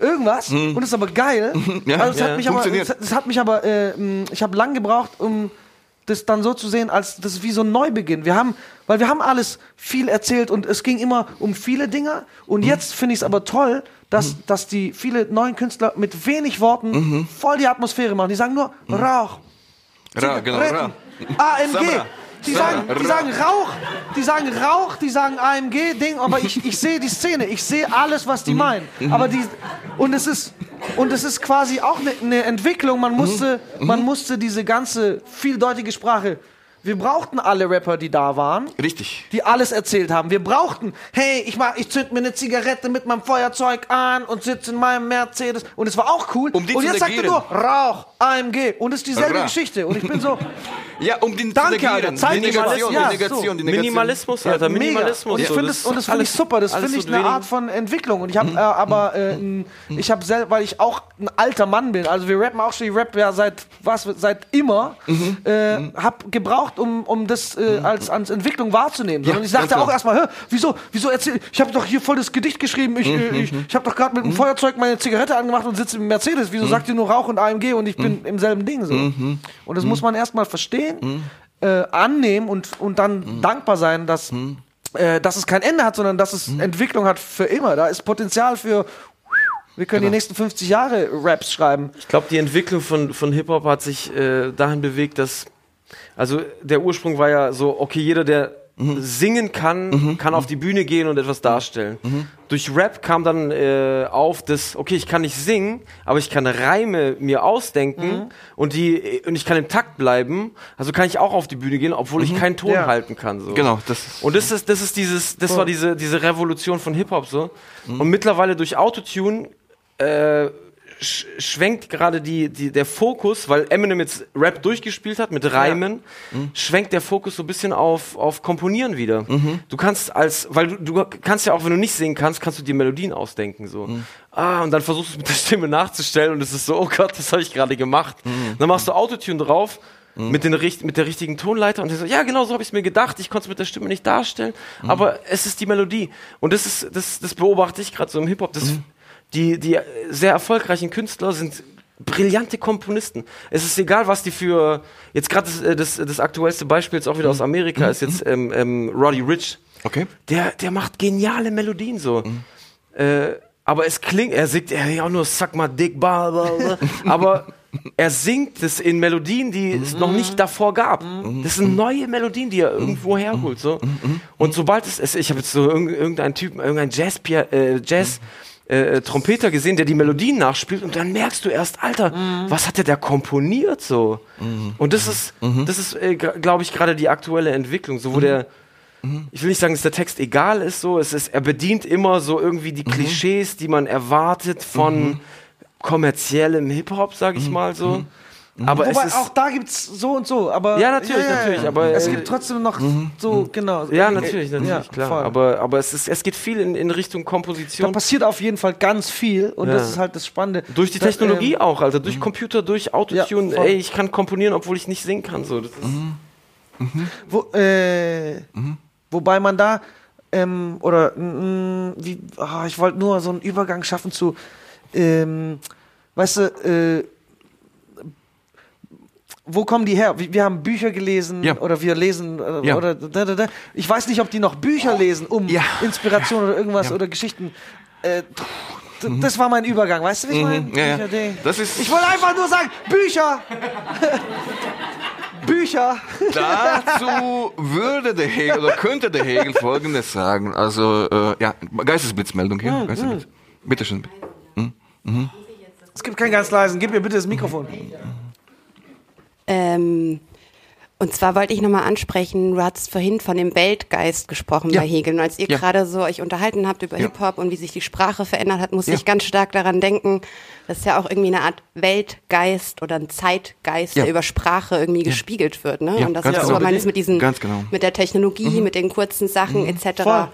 irgendwas und ist aber geil.
Ja,
also es
ja.
hat mich aber, es, es hat mich aber, äh, ich habe lang gebraucht, um das dann so zu sehen, als das ist wie so ein Neubeginn. Wir haben, weil wir haben alles viel erzählt und es ging immer um viele Dinge. Und jetzt finde ich es aber toll, dass, dass die viele neuen Künstler mit wenig Worten voll die Atmosphäre machen. Die sagen nur Rauch,
Ra, genau, Ra.
AMG,
Samra.
Die sagen, die sagen Rauch, die sagen Rauch, die sagen AMG, Ding, aber ich, ich sehe die Szene, ich sehe alles, was die meinen. Aber die, und es ist, und es ist quasi auch eine eine Entwicklung. Man musste, man musste diese ganze vieldeutige Sprache. Wir brauchten alle Rapper, die da waren.
Richtig.
Die alles erzählt haben. Wir brauchten, hey, ich mach, ich zünd mir eine Zigarette mit meinem Feuerzeug an und sitze in meinem Mercedes. Und es war auch cool.
Um die
und
zu
jetzt sagt er nur Rauch, AMG. Und es ist dieselbe
Ra.
Geschichte. Und ich bin so,
Ja, um den
Danke. Alter. Zeit
die Negation,
ja,
die Negation,
so.
die Negation.
Minimalismus, Alter. Minimalismus.
Und ich
so,
finde
das
es, und das finde ich super. Das finde ich eine Art von Entwicklung. Und ich habe äh, aber, äh, n- ich habe selber, weil ich auch ein alter Mann bin. Also wir rappen auch schon, ich rap ja seit was, seit immer. Äh, hab gebraucht, um, um das äh, als, als Entwicklung wahrzunehmen.
Ja,
und ich
ganz
auch erstmal, hä, wieso, wieso erzähl, ich habe doch hier voll das Gedicht geschrieben. Ich, äh, ich, ich habe doch gerade mit dem Feuerzeug meine Zigarette angemacht und sitze im Mercedes. Wieso sagt ihr nur Rauch und AMG und ich bin im selben Ding so? Und das muss man erstmal verstehen äh, annehmen und, und dann dankbar sein, dass, äh, dass es kein Ende hat, sondern dass es Entwicklung hat für immer. Da ist Potenzial für. Wir können die nächsten 50 Jahre Raps schreiben.
Ich glaube, die Entwicklung von, von Hip-Hop hat sich äh, dahin bewegt, dass. Also, der Ursprung war ja so, okay, jeder, der singen kann, kann auf die Bühne gehen und etwas darstellen. Durch Rap kam dann äh, auf, dass, okay, ich kann nicht singen, aber ich kann Reime mir ausdenken und, die, und ich kann im Takt bleiben. Also kann ich auch auf die Bühne gehen, obwohl ich keinen Ton
Ja.
halten kann. So.
Genau, das ist-
Und das ist, das ist dieses, das war diese, diese Revolution von Hip-Hop so. Und mittlerweile durch Autotune äh, sch schwenkt gerade die, die, der Fokus, weil Eminem jetzt Rap durchgespielt hat mit Reimen, schwenkt der Fokus so ein bisschen auf, auf Komponieren wieder. Du kannst als, weil du, du kannst ja auch, wenn du nicht singen kannst, kannst du dir Melodien ausdenken, so. Ah, und dann versuchst du es mit der Stimme nachzustellen und es ist so, oh Gott, das habe ich gerade gemacht. Dann machst du Autotune drauf. Mit, den, mit der richtigen Tonleiter und so, ja genau so habe ich es mir gedacht, ich konnte es mit der Stimme nicht darstellen, aber es ist die Melodie. Und das ist das, das beobachte ich gerade so im Hip Hop, das die, die sehr erfolgreichen Künstler sind brillante Komponisten. Es ist egal, was die für. Jetzt gerade das, äh, das, das aktuellste Beispiel ist auch wieder aus Amerika, ist jetzt ähm, ähm, Roddy Rich.
Okay.
Der, der macht geniale Melodien so. Äh, aber es klingt, er singt er ja auch nur Suck mal Dick, bla, bla, bla. aber er singt es in Melodien, die es noch nicht davor gab. Das sind neue Melodien, die er irgendwo herholt. So. Und sobald es, es ich habe jetzt so irgend- irgendeinen Typen, irgendeinen Jazz, äh, Jazz äh, Trompeter gesehen, der die Melodien nachspielt und dann merkst du erst, Alter, was hat der da komponiert so? Und das ist, das ist, äh, glaube ich, gerade die aktuelle Entwicklung, so wo der ich will nicht sagen, dass der Text egal ist, so. Es ist, er bedient immer so irgendwie die Klischees, die man erwartet von kommerziellem Hip-Hop, sag ich mal so. Aber
Wobei
es ist,
auch da gibt's so und so, aber.
Ja, natürlich, natürlich, aber,
Es
äh,
gibt trotzdem noch so, genau.
ja, natürlich, natürlich,
Ja,
klar.
voll.
Aber, aber es, ist, es geht viel in, in Richtung
Da
Komposition.
passiert auf jeden Fall ganz viel und
Ja.
das ist halt das Spannende.
Durch die
Da,
Technologie
ähm,
auch, also durch Computer, durch Autotune.
Ja.
Ey, ich kann komponieren, obwohl ich nicht singen kann. So. Das ist,
Wo, äh, Wobei man da, ähm, oder, mm, wie, ah, ich wollte nur so einen Übergang schaffen zu, ähm, weißt du, äh, wo kommen die her? Wir haben Bücher gelesen
Ja.
oder wir lesen äh,
Ja.
oder da, da, da. ich weiß nicht, ob die noch Bücher lesen, um
Ja.
Inspiration oder irgendwas oder Geschichten. Äh, d- das war mein Übergang, weißt du, wie ich meine?
Mhm.
Ding.
Das ist-
ich wollte einfach nur sagen, Bücher! Bücher!
Dazu würde der Hegel oder könnte der Hegel Folgendes sagen. Also, äh, ja, Geistesblitzmeldung hier. Geistesblitz. Bitte schön.
Es gibt keinen ganz leisen. Gib mir bitte das Mikrofon.
Ähm, und zwar wollte ich nochmal ansprechen, du hast vorhin von dem Weltgeist gesprochen
Ja.
bei Hegel. Und als ihr
Ja.
gerade so euch unterhalten habt über
Ja.
Hip-Hop und wie sich die Sprache verändert hat, musste ich ganz stark daran denken, dass ja auch irgendwie eine Art Weltgeist oder ein Zeitgeist, der über Sprache irgendwie gespiegelt wird. Ne? Und das ist
genau.
so meines mit diesen,
Ganz genau.
mit der Technologie, mit den kurzen Sachen etc.
Voll.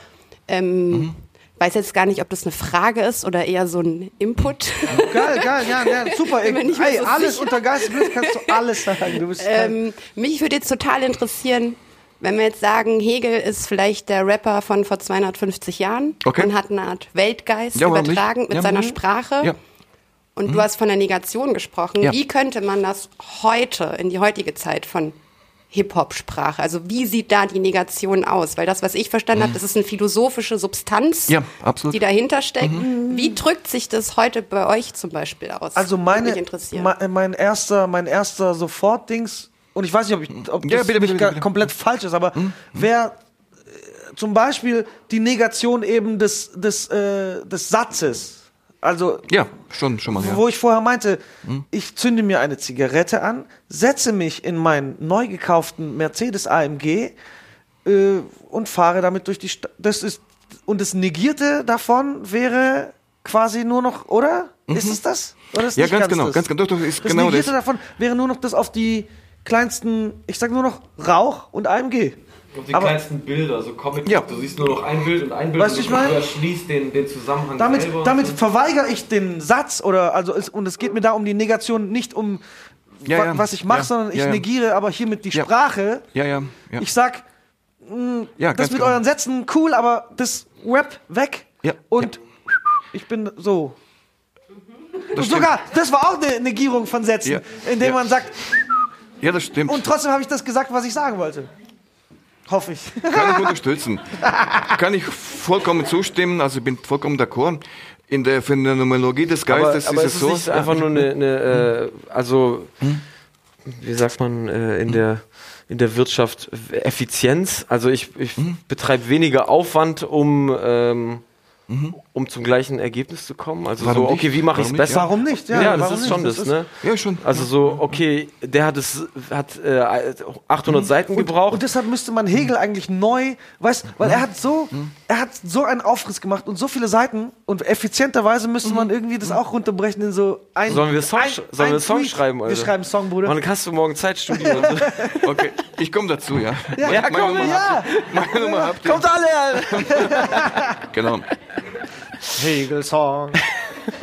Ähm, Weiß jetzt gar nicht, ob das eine Frage ist oder eher so ein Input.
Geil, geil, ja, ja super.
Nicht mehr
Ey,
so
alles
sicher.
unter Geistesblitz kannst du alles sagen. Du bist
Ähm, mich würde jetzt total interessieren, wenn wir jetzt sagen, Hegel ist vielleicht der Rapper von vor 250 Jahren
Okay.
und hat eine Art Weltgeist
Ja,
übertragen mit
Ja,
seiner
mhm.
Sprache.
Ja.
Und du hast von der Negation gesprochen.
Ja.
Wie könnte man das heute, in die heutige Zeit von Hip-Hop-Sprache, also wie sieht da die Negation aus? Weil das, was ich verstanden habe, das ist eine philosophische Substanz,
Mhm. Ja, absolut. Mhm.
die dahinter steckt. Wie drückt sich das heute bei euch zum Beispiel aus?
Also meine,
mich interessieren.
me- mein erster, mein erster Sofortdings und ich weiß nicht, ob, ich, ob
Ja,
das
bitte, bitte, bitte.
komplett falsch ist, aber wer äh, zum Beispiel die Negation eben des, des, äh, des Satzes, also
Ja, schon, schon mal. Ja.
wo ich vorher meinte, ich zünde mir eine Zigarette an, setze mich in meinen neu gekauften Mercedes AMG äh, und fahre damit durch die Stadt. Das ist und das Negierte davon wäre quasi nur noch, oder? Ist es das? Oder ist
Ja,
nicht
ganz genau,
das?
ganz genau. Doch, ist
das
genau
Negierte
das.
davon wäre nur noch das auf die kleinsten, ich sag nur noch Rauch und AMG.
Und die
Aber-
kleinsten Bilder, so Comic.
Ja.
Du siehst nur noch ein Bild und ein Bild
Weißt du,
und
ich meine?
überschließt den, den Zusammenhang
Damit,
selber.
damit verweigere ich den Satz oder also es, und es geht mir da um die Negation nicht um
Ja,
wa-
ja.
was ich mache,
Ja,
sondern ich
ja, ja.
negiere aber hiermit die
Ja.
Sprache.
Ja, ja, ja.
Ich sag, mh,
Ja,
das mit
genau.
euren Sätzen cool, aber das Rap weg
Ja,
und ich bin so.
Das
sogar, das war auch eine Negierung von Sätzen,
Ja.
indem
Ja.
man sagt,
Ja, das stimmt.
und trotzdem habe ich das gesagt, was ich sagen wollte. Hoffe ich.
Kann ich unterstützen. Kann ich vollkommen zustimmen, also ich bin vollkommen d'accord. In der Phänomenologie des
aber,
Geistes
aber
ist
es
es
ist
so.
nicht einfach nur eine, eine äh, also wie sagt man äh, in der in der Wirtschaft Effizienz. Also ich, ich betreibe weniger Aufwand, um ähm, um zum gleichen Ergebnis zu kommen. Also
Warum
so, okay, wie mache ich es besser?
Warum nicht?
Ja,
Ja,
das ist
nicht?
schon
Das
das,
ist-
ne?
Ja, schon.
Also so, okay, der hat es hat äh, 800 Seiten gebraucht.
Und deshalb müsste man Hegel eigentlich neu, weißt, weil er hat so, er hat so einen Aufriss gemacht und so viele Seiten und effizienterweise müsste man irgendwie das auch runterbrechen in so ein.
Sollen wir Song,
ein,
sch- sollen wir
ein
Song
Tweet.
schreiben, Alter?
Wir schreiben Song, Bruder.
Wann hast du morgen Zeit, und so?
Okay, ich komme dazu, ja.
ja,
Ja,
komm,
komm,
Nummer
ja.
Meine Nummer habt ihr.
Kommt alle! Alter.
Genau.
Hegel-Song.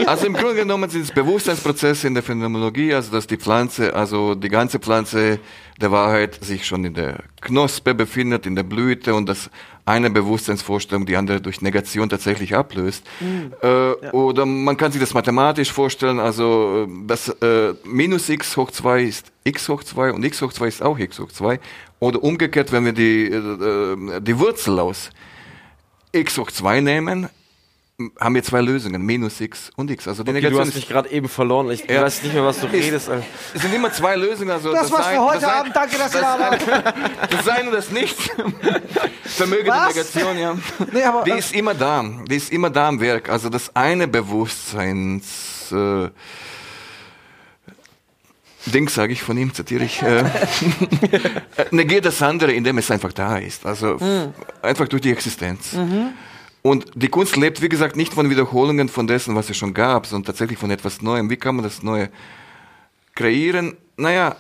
Also im Grunde genommen sind es Bewusstseinsprozesse in der Phänomenologie, also dass die Pflanze, also die ganze Pflanze der Wahrheit sich schon in der Knospe befindet, in der Blüte und dass eine Bewusstseinsvorstellung die andere durch Negation tatsächlich ablöst. Äh, Oder man kann sich das mathematisch vorstellen, also äh, dass äh, minus x hoch 2 ist x hoch 2 und x hoch 2 ist auch x hoch 2. Oder umgekehrt, wenn wir die, äh, äh, die Wurzel aus x hoch 2 nehmen, haben wir zwei Lösungen, minus x und x. Also die
Okay, du
Negation
hast
ist
mich gerade eben verloren. Ich
Ja.
weiß nicht mehr, was du
Ist-
redest. Alter.
es sind immer zwei Lösungen. Also
Das war's
Sein-
für heute
das Sein-
Abend. Danke, dass ihr da wart.
Das Sein und das Nichts. Vermöge
Was?
der Negation, ja.
Nee, aber,
Die
äh,
ist immer da. Die ist immer da am Werk. Also das eine Bewusstseins... Äh, Ding sage ich von ihm, zitiere ich. Äh, äh, negiert das andere, indem es einfach da ist. Also
Hm.
einfach durch die Existenz.
Mhm.
Und die Kunst lebt, wie gesagt, nicht von Wiederholungen von dessen, was es schon gab, sondern tatsächlich von etwas Neuem. Wie kann man das Neue kreieren? Naja,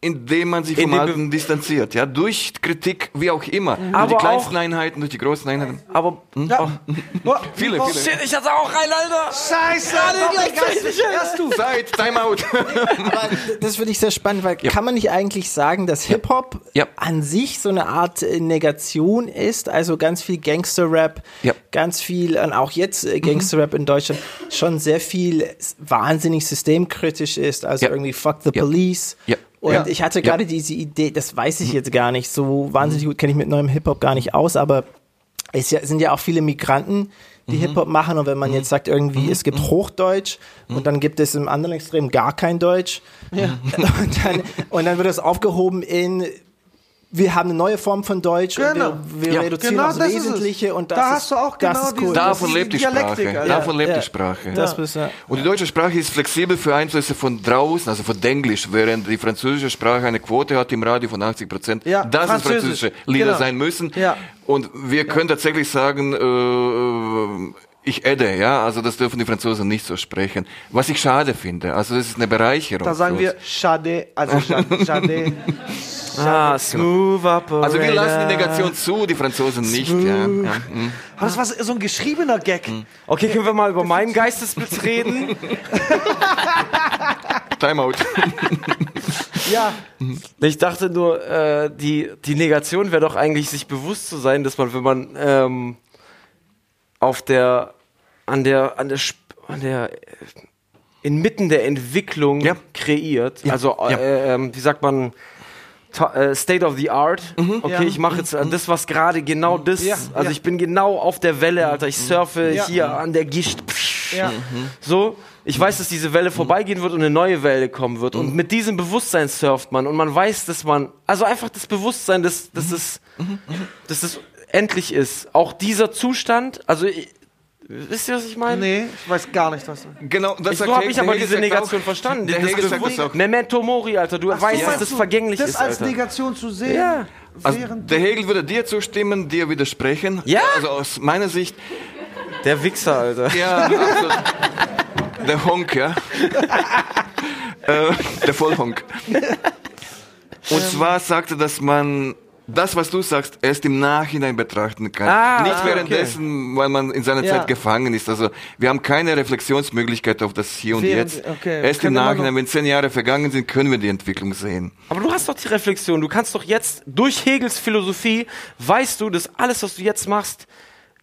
indem man sich vom Alten distanziert. Ja, durch Kritik, wie auch immer. Durch
Aber
die kleinsten
auch-
Einheiten, durch die großen Einheiten.
Aber
ja. Oh,
Viele,
oh,
viele.
Shit, ich hatte auch rein, Alter.
Scheiße! Erst, erst du.
Zeit, Timeout.
Aber das finde ich sehr spannend, weil kann man nicht eigentlich sagen, dass Hip-Hop
Ja.
an sich so eine Art äh, Negation ist? Also ganz viel Gangster-Rap,
Ja.
ganz viel, und auch jetzt äh, Gangster-Rap in Deutschland, schon sehr viel wahnsinnig systemkritisch ist. Also
Ja.
irgendwie Fuck the
Ja.
Police.
Ja.
Und
Ja.
ich hatte gerade diese Idee, das weiß ich jetzt gar nicht, so wahnsinnig gut kenne ich mit neuem Hip-Hop gar nicht aus, aber es ja, sind ja auch viele Migranten, die Hip-Hop machen und wenn man jetzt sagt irgendwie, es gibt Hochdeutsch und dann gibt es im anderen Extrem gar kein Deutsch und, dann, und dann wird das aufgehoben in wir haben eine neue Form von Deutsch
Genau.
und wir, wir
Ja.
reduzieren
Genau das.
Wesentliche und das
Da
ist,
hast du auch
das
genau
ist cool.
Davon lebt die Sprache.
Alter.
Davon lebt
Ja.
die Sprache.
Das bist.
Und die deutsche Sprache ist flexibel für Einflüsse von draußen, also von Denglisch, während die französische Sprache eine Quote hat im Radio von 80 Prozent.
Ja,
das es
Französisch.
französische Lieder
Genau.
sein müssen.
Ja.
Und wir können tatsächlich sagen, äh, ich edde, ja, also das dürfen die Franzosen nicht so sprechen. Was ich schade finde, also das ist eine Bereicherung.
Da sagen wir. Schade, also Schade. Schade.
Ah, smooth operator.
Also wir lassen die Negation zu, die Franzosen nicht. Ja. Ja. mm.
Aber das war so ein geschriebener Gag.
Okay, können wir mal über meinen Geistesblitz reden?
Timeout.
Ja,
Ich dachte nur, äh, die, die Negation wäre doch eigentlich, sich bewusst zu sein, dass man, wenn man ähm, auf der, an der, an der, Sp- an der, äh, inmitten der Entwicklung
Ja.
kreiert,
Ja.
also,
Ja.
äh, ähm, wie sagt man, äh, State of the Art. Okay,
Ja.
ich mache jetzt äh, das, was gerade genau das.
Ja.
Also
Ja.
ich bin genau auf der Welle, Alter. Ich surfe
Ja.
hier an der Gischt. So, Ich weiß, dass diese Welle vorbeigehen wird und eine neue Welle kommen wird. Und mit diesem Bewusstsein surft man und man weiß, dass man, also einfach das Bewusstsein, dass, dass, es, dass es endlich ist. Auch dieser Zustand, also ich- wisst ihr, was ich meine?
Nee, ich weiß gar nicht, was du.
Genau, das
Ich, so habe ich aber
Hegel
diese Negation
auch-
verstanden.
Der
Das
Hegel sagt das auch.
Memento Mori, Alter. Du
Ach
weißt, dass das vergänglich
das
ist,
als
Alter.
Negation zu sehen?
Ja.
Also, der Hegel würde dir zustimmen, dir widersprechen.
Ja.
Also aus meiner Sicht,
Der Wichser, Alter.
ja, absolut. der Honk, ja. äh, der Vollhonk. Und zwar sagte, dass man das, was du sagst, erst im Nachhinein betrachten kann.
Ah,
Nicht
ah,
währenddessen, weil man in seiner
Ja.
Zeit gefangen ist. Also wir haben keine Reflexionsmöglichkeit auf das Hier und
Während-
Jetzt.
okay.
Erst im
Können mal
Nachhinein, wenn zehn Jahre vergangen sind, können wir die Entwicklung sehen.
Aber du hast doch die Reflexion. Du kannst doch jetzt, durch Hegels Philosophie, weißt du, dass alles, was du jetzt machst,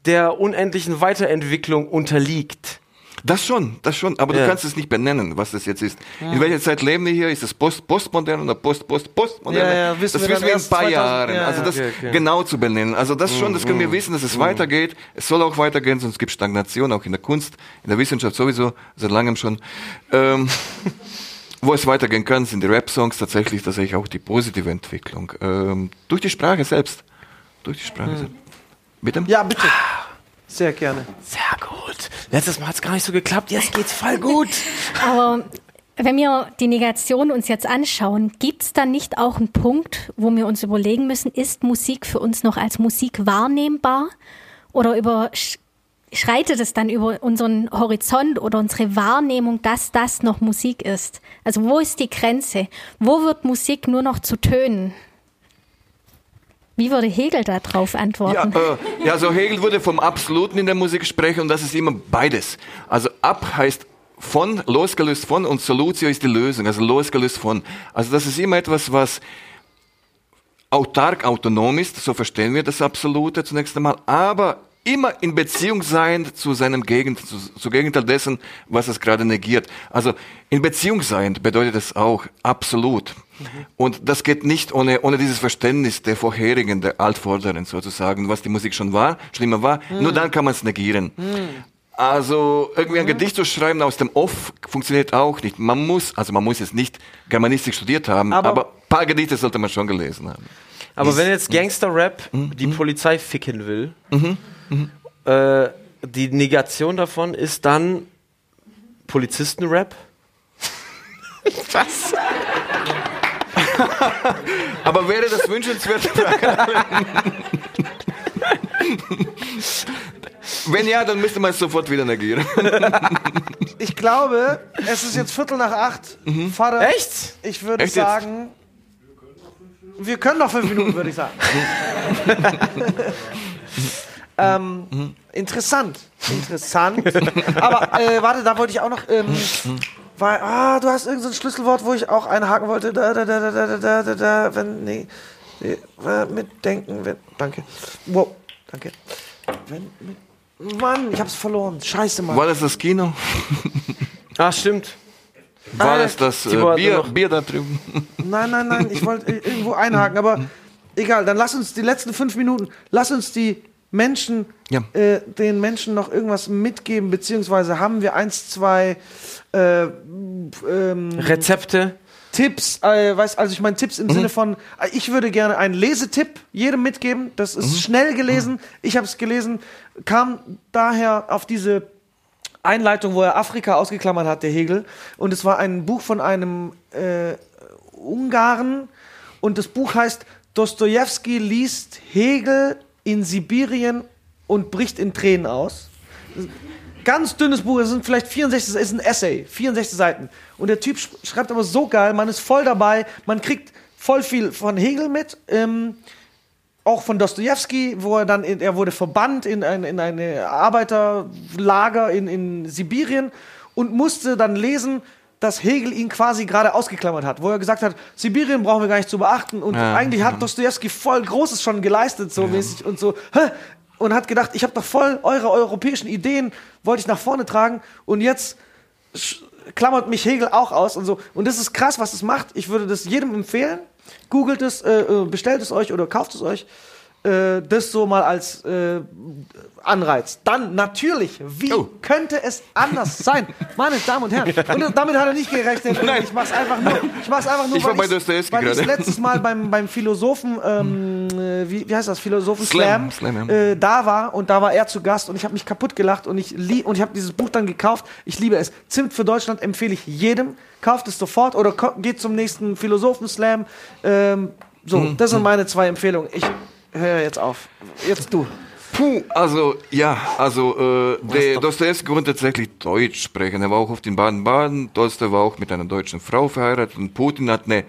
der unendlichen Weiterentwicklung unterliegt.
Das schon, das schon, aber
Ja.
du kannst es nicht benennen, was das jetzt ist. In welcher Zeit leben wir hier? Ist es Post postmodern oder Post Post Postmodern?
Ja, ja, wissen
das
wir
wissen wir in ein paar
2000
Jahren.
ja,
also
ja.
das
Okay, okay.
genau zu benennen. Also das schon, das können wir wissen, dass es weitergeht. Es soll auch weitergehen, sonst gibt es Stagnation, auch in der Kunst, in der Wissenschaft sowieso, seit langem schon. Ähm, wo es weitergehen kann, sind die Rap-Songs tatsächlich tatsächlich auch die positive Entwicklung. Ähm, durch die Sprache selbst. Durch die Sprache selbst. Bitte?
Ja, bitte. Sehr gerne.
Sehr gut. Letztes Mal hat es gar nicht so geklappt, jetzt geht's voll gut.
Aber wenn wir die Negation uns jetzt anschauen, gibt es dann nicht auch einen Punkt, wo wir uns überlegen müssen, ist Musik für uns noch als Musik wahrnehmbar? Oder überschreitet es dann über unseren Horizont oder unsere Wahrnehmung, dass das noch Musik ist? Also wo ist die Grenze? Wo wird Musik nur noch zu Tönen? Wie würde Hegel darauf
Ja,
antworten?
äh, ja, also Hegel würde vom Absoluten in der Musik sprechen und das ist immer beides. Also ab heißt von, losgelöst von und Solutio ist die Lösung, also losgelöst von. Also das ist immer etwas, was autark, autonom ist, so verstehen wir das Absolute zunächst einmal, aber immer in Beziehung sein zu seinem Gegend, zu, zu Gegenteil dessen, was es gerade negiert. Also in Beziehung sein bedeutet es auch absolut. Und das geht nicht ohne, ohne dieses Verständnis der vorherigen, der Altvorderen sozusagen, was die Musik schon war, schlimmer war. Nur dann kann man es negieren. Also irgendwie ein Gedicht zu schreiben aus dem Off funktioniert auch nicht. Man muss, also man muss jetzt nicht Germanistik studiert haben,
Aber-
aber, ein paar Gedichte sollte man schon gelesen haben.
Aber wenn jetzt Gangster-Rap die Polizei ficken will, äh, die Negation davon ist dann Polizisten-Rap? Was?
Aber wäre das wünschenswert? Wenn ja, dann müsste man es sofort wieder negieren.
Ich glaube, es ist jetzt Viertel nach acht. Vater,
Echt?
ich würde
Echt jetzt?
sagen, wir können noch fünf Minuten, würde ich sagen. ähm, interessant, interessant. Aber äh, warte, da wollte ich auch noch. Ähm, weil, ah, du hast irgendein so ein Schlüsselwort, wo ich auch einhaken wollte. Da, da, da, da, da, da, da, da, wenn, nee. nee äh, mitdenken, wenn, danke. Wow, danke. Wenn, mit, Mann, ich hab's verloren. Scheiße, Mann.
War das das Kino?
Ah, stimmt.
War
Ah,
das das äh, Bier, Bier da drüben?
Nein, nein, nein, ich wollte äh, irgendwo einhaken, aber egal, dann lass uns die letzten fünf Minuten, lass uns die Menschen,
Ja.
äh, den Menschen noch irgendwas mitgeben, beziehungsweise haben wir eins, zwei äh, ähm,
Rezepte?
Tipps, äh, weiß, also ich meine Tipps
Mhm.
im Sinne von, äh, ich würde gerne einen Lesetipp jedem mitgeben, das
Mhm.
ist schnell gelesen, ich habe es gelesen, kam daher auf diese Einleitung, wo er Afrika ausgeklammert hat, der Hegel, und es war ein Buch von einem äh, Ungarn und das Buch heißt Dostoevsky liest Hegel in Sibirien und bricht in Tränen aus. Ganz dünnes Buch, es sind vielleicht 64, es ist ein Essay, 64 Seiten. Und der Typ sch- schreibt aber so geil, man ist voll dabei, man kriegt voll viel von Hegel mit, ähm, auch von Dostoevsky, wo er dann, er wurde verbannt in ein in eine Arbeiterlager in, in Sibirien und musste dann lesen, dass Hegel ihn quasi gerade ausgeklammert hat, wo er gesagt hat, Sibirien brauchen wir gar nicht zu beachten und
Ja,
eigentlich hat Dostoevsky voll Großes schon geleistet, so mäßig und so. Hä? Und hat gedacht, ich habe doch voll eure europäischen Ideen, wollte ich nach vorne tragen und jetzt klammert mich Hegel auch aus und so. Und das ist krass, was es macht. Ich würde das jedem empfehlen. Googelt es, äh, äh, bestellt es euch oder kauft es euch. Äh, das so mal als äh, Anreiz. Dann natürlich, wie
Oh.
könnte es anders sein? Meine Damen und Herren. Und damit hat er nicht gerechnet.
Nein.
Ich mach's einfach nur. Ich mach's einfach nur,
Ich
weil
Dostoevsky
weil letztes Mal beim, beim Philosophen, ähm, äh, wie, wie heißt das, Philosophen Slam,
Slam, Slam, ja.
äh, da war und da war er zu Gast und ich habe mich kaputt gelacht und ich lie und ich habe dieses Buch dann gekauft. Ich liebe es. Zimt für Deutschland empfehle ich jedem. Kauft es sofort oder geht zum nächsten Philosophen Slam. Ähm, so,
Mhm.
das sind meine zwei Empfehlungen. Ich höre jetzt auf. Jetzt du.
Puh, also ja, also äh, der Dostoevsky konnte tatsächlich Deutsch sprechen. Er war auch oft in Baden-Baden. Dostoevsky war auch mit einer deutschen Frau verheiratet und Putin hat eine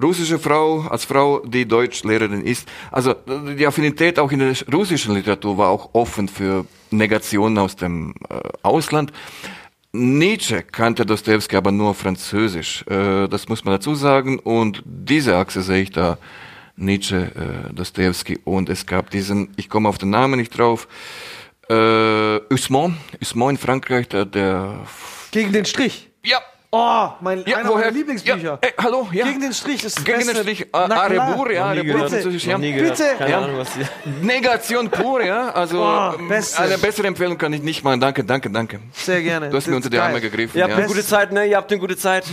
russische Frau als Frau, die Deutschlehrerin ist. Also die Affinität auch in der russischen Literatur war auch offen für Negationen aus dem äh, Ausland. Nietzsche kannte Dostoevsky aber nur Französisch. Äh, das muss man dazu sagen. Und diese Achse sehe ich da. Nietzsche, äh, Dostoevsky und es gab diesen, ich komme auf den Namen nicht drauf, äh, Usman, Usman in Frankreich, der, der
Gegen den Strich.
Ja.
Oh, mein
Ja,
einer
woher-
meiner Lieblingsbücher.
Ja, ey, hallo, ja.
Gegen den Strich ist das
Gegen den
Beste.
Strich, äh. Arebur, ja, Arebur. Französisch, ja.
Bitte.
Keine
Ja.
Ahnung.
Negation pur, ja, also
Boah,
ähm,
Beste.
eine bessere Empfehlung kann ich nicht machen. Danke, danke, danke.
Sehr gerne.
Du hast mir
Das
unter
ist
die. Arme gegriffen.
Ihr habt
ja.
eine gute Zeit, ne? Ihr habt eine gute Zeit.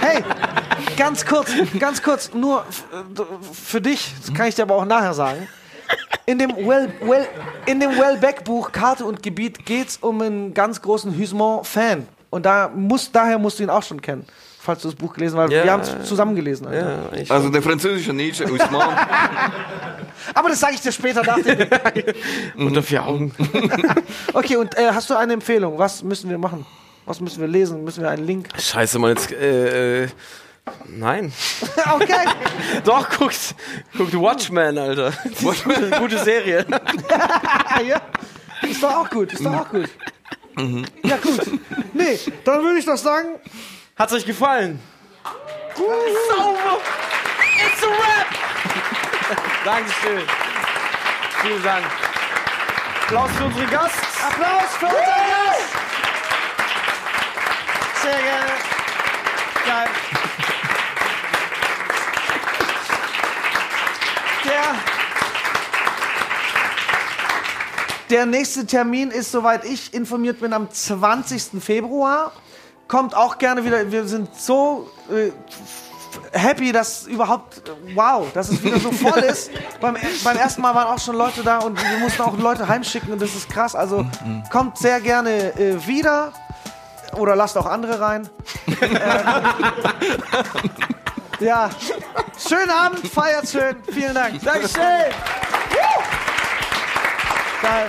Hey, ganz kurz, ganz kurz, nur äh, für dich, das kann ich dir aber auch nachher sagen. In dem Well, well, in dem Wellbeck-Buch Karte und Gebiet geht es um einen ganz großen Husmont-Fan. Und da muss, daher musst du ihn auch schon kennen, falls du das Buch gelesen hast. weil
Ja.
Wir haben es zusammen gelesen. Alter.
Ja,
Also der französische Nietzsche, Usman.
Aber das sage ich dir später nach dem.
unter vier Augen.
Okay, und äh, hast du eine Empfehlung? Was müssen wir machen? Was müssen wir lesen? Müssen wir einen Link?
Scheiße, Mann, jetzt. Äh, äh, nein.
Okay.
Doch, guckt, guckt Watchmen, Alter. Watchmen, gute Serie.
ja. Ist doch auch gut, ist doch auch gut. Ja, gut. Nee, dann würde ich doch sagen,
Hat's euch gefallen? Sauber! It's a rap! Dankeschön. Vielen Dank. Applaus für unseren Gast.
Applaus für unseren Gast! Sehr gerne. Geil. Der, der nächste Termin ist, soweit ich informiert bin, am 20. Februar. Kommt auch gerne wieder. Wir sind so äh, happy, dass überhaupt, wow, dass es wieder so voll ist. beim, beim ersten Mal waren auch schon Leute da und wir mussten auch Leute heimschicken und das ist krass. Also kommt sehr gerne äh, wieder oder lasst auch andere rein. ähm, ja, schönen Abend, feiert schön. Vielen Dank. Dankeschön. Geil.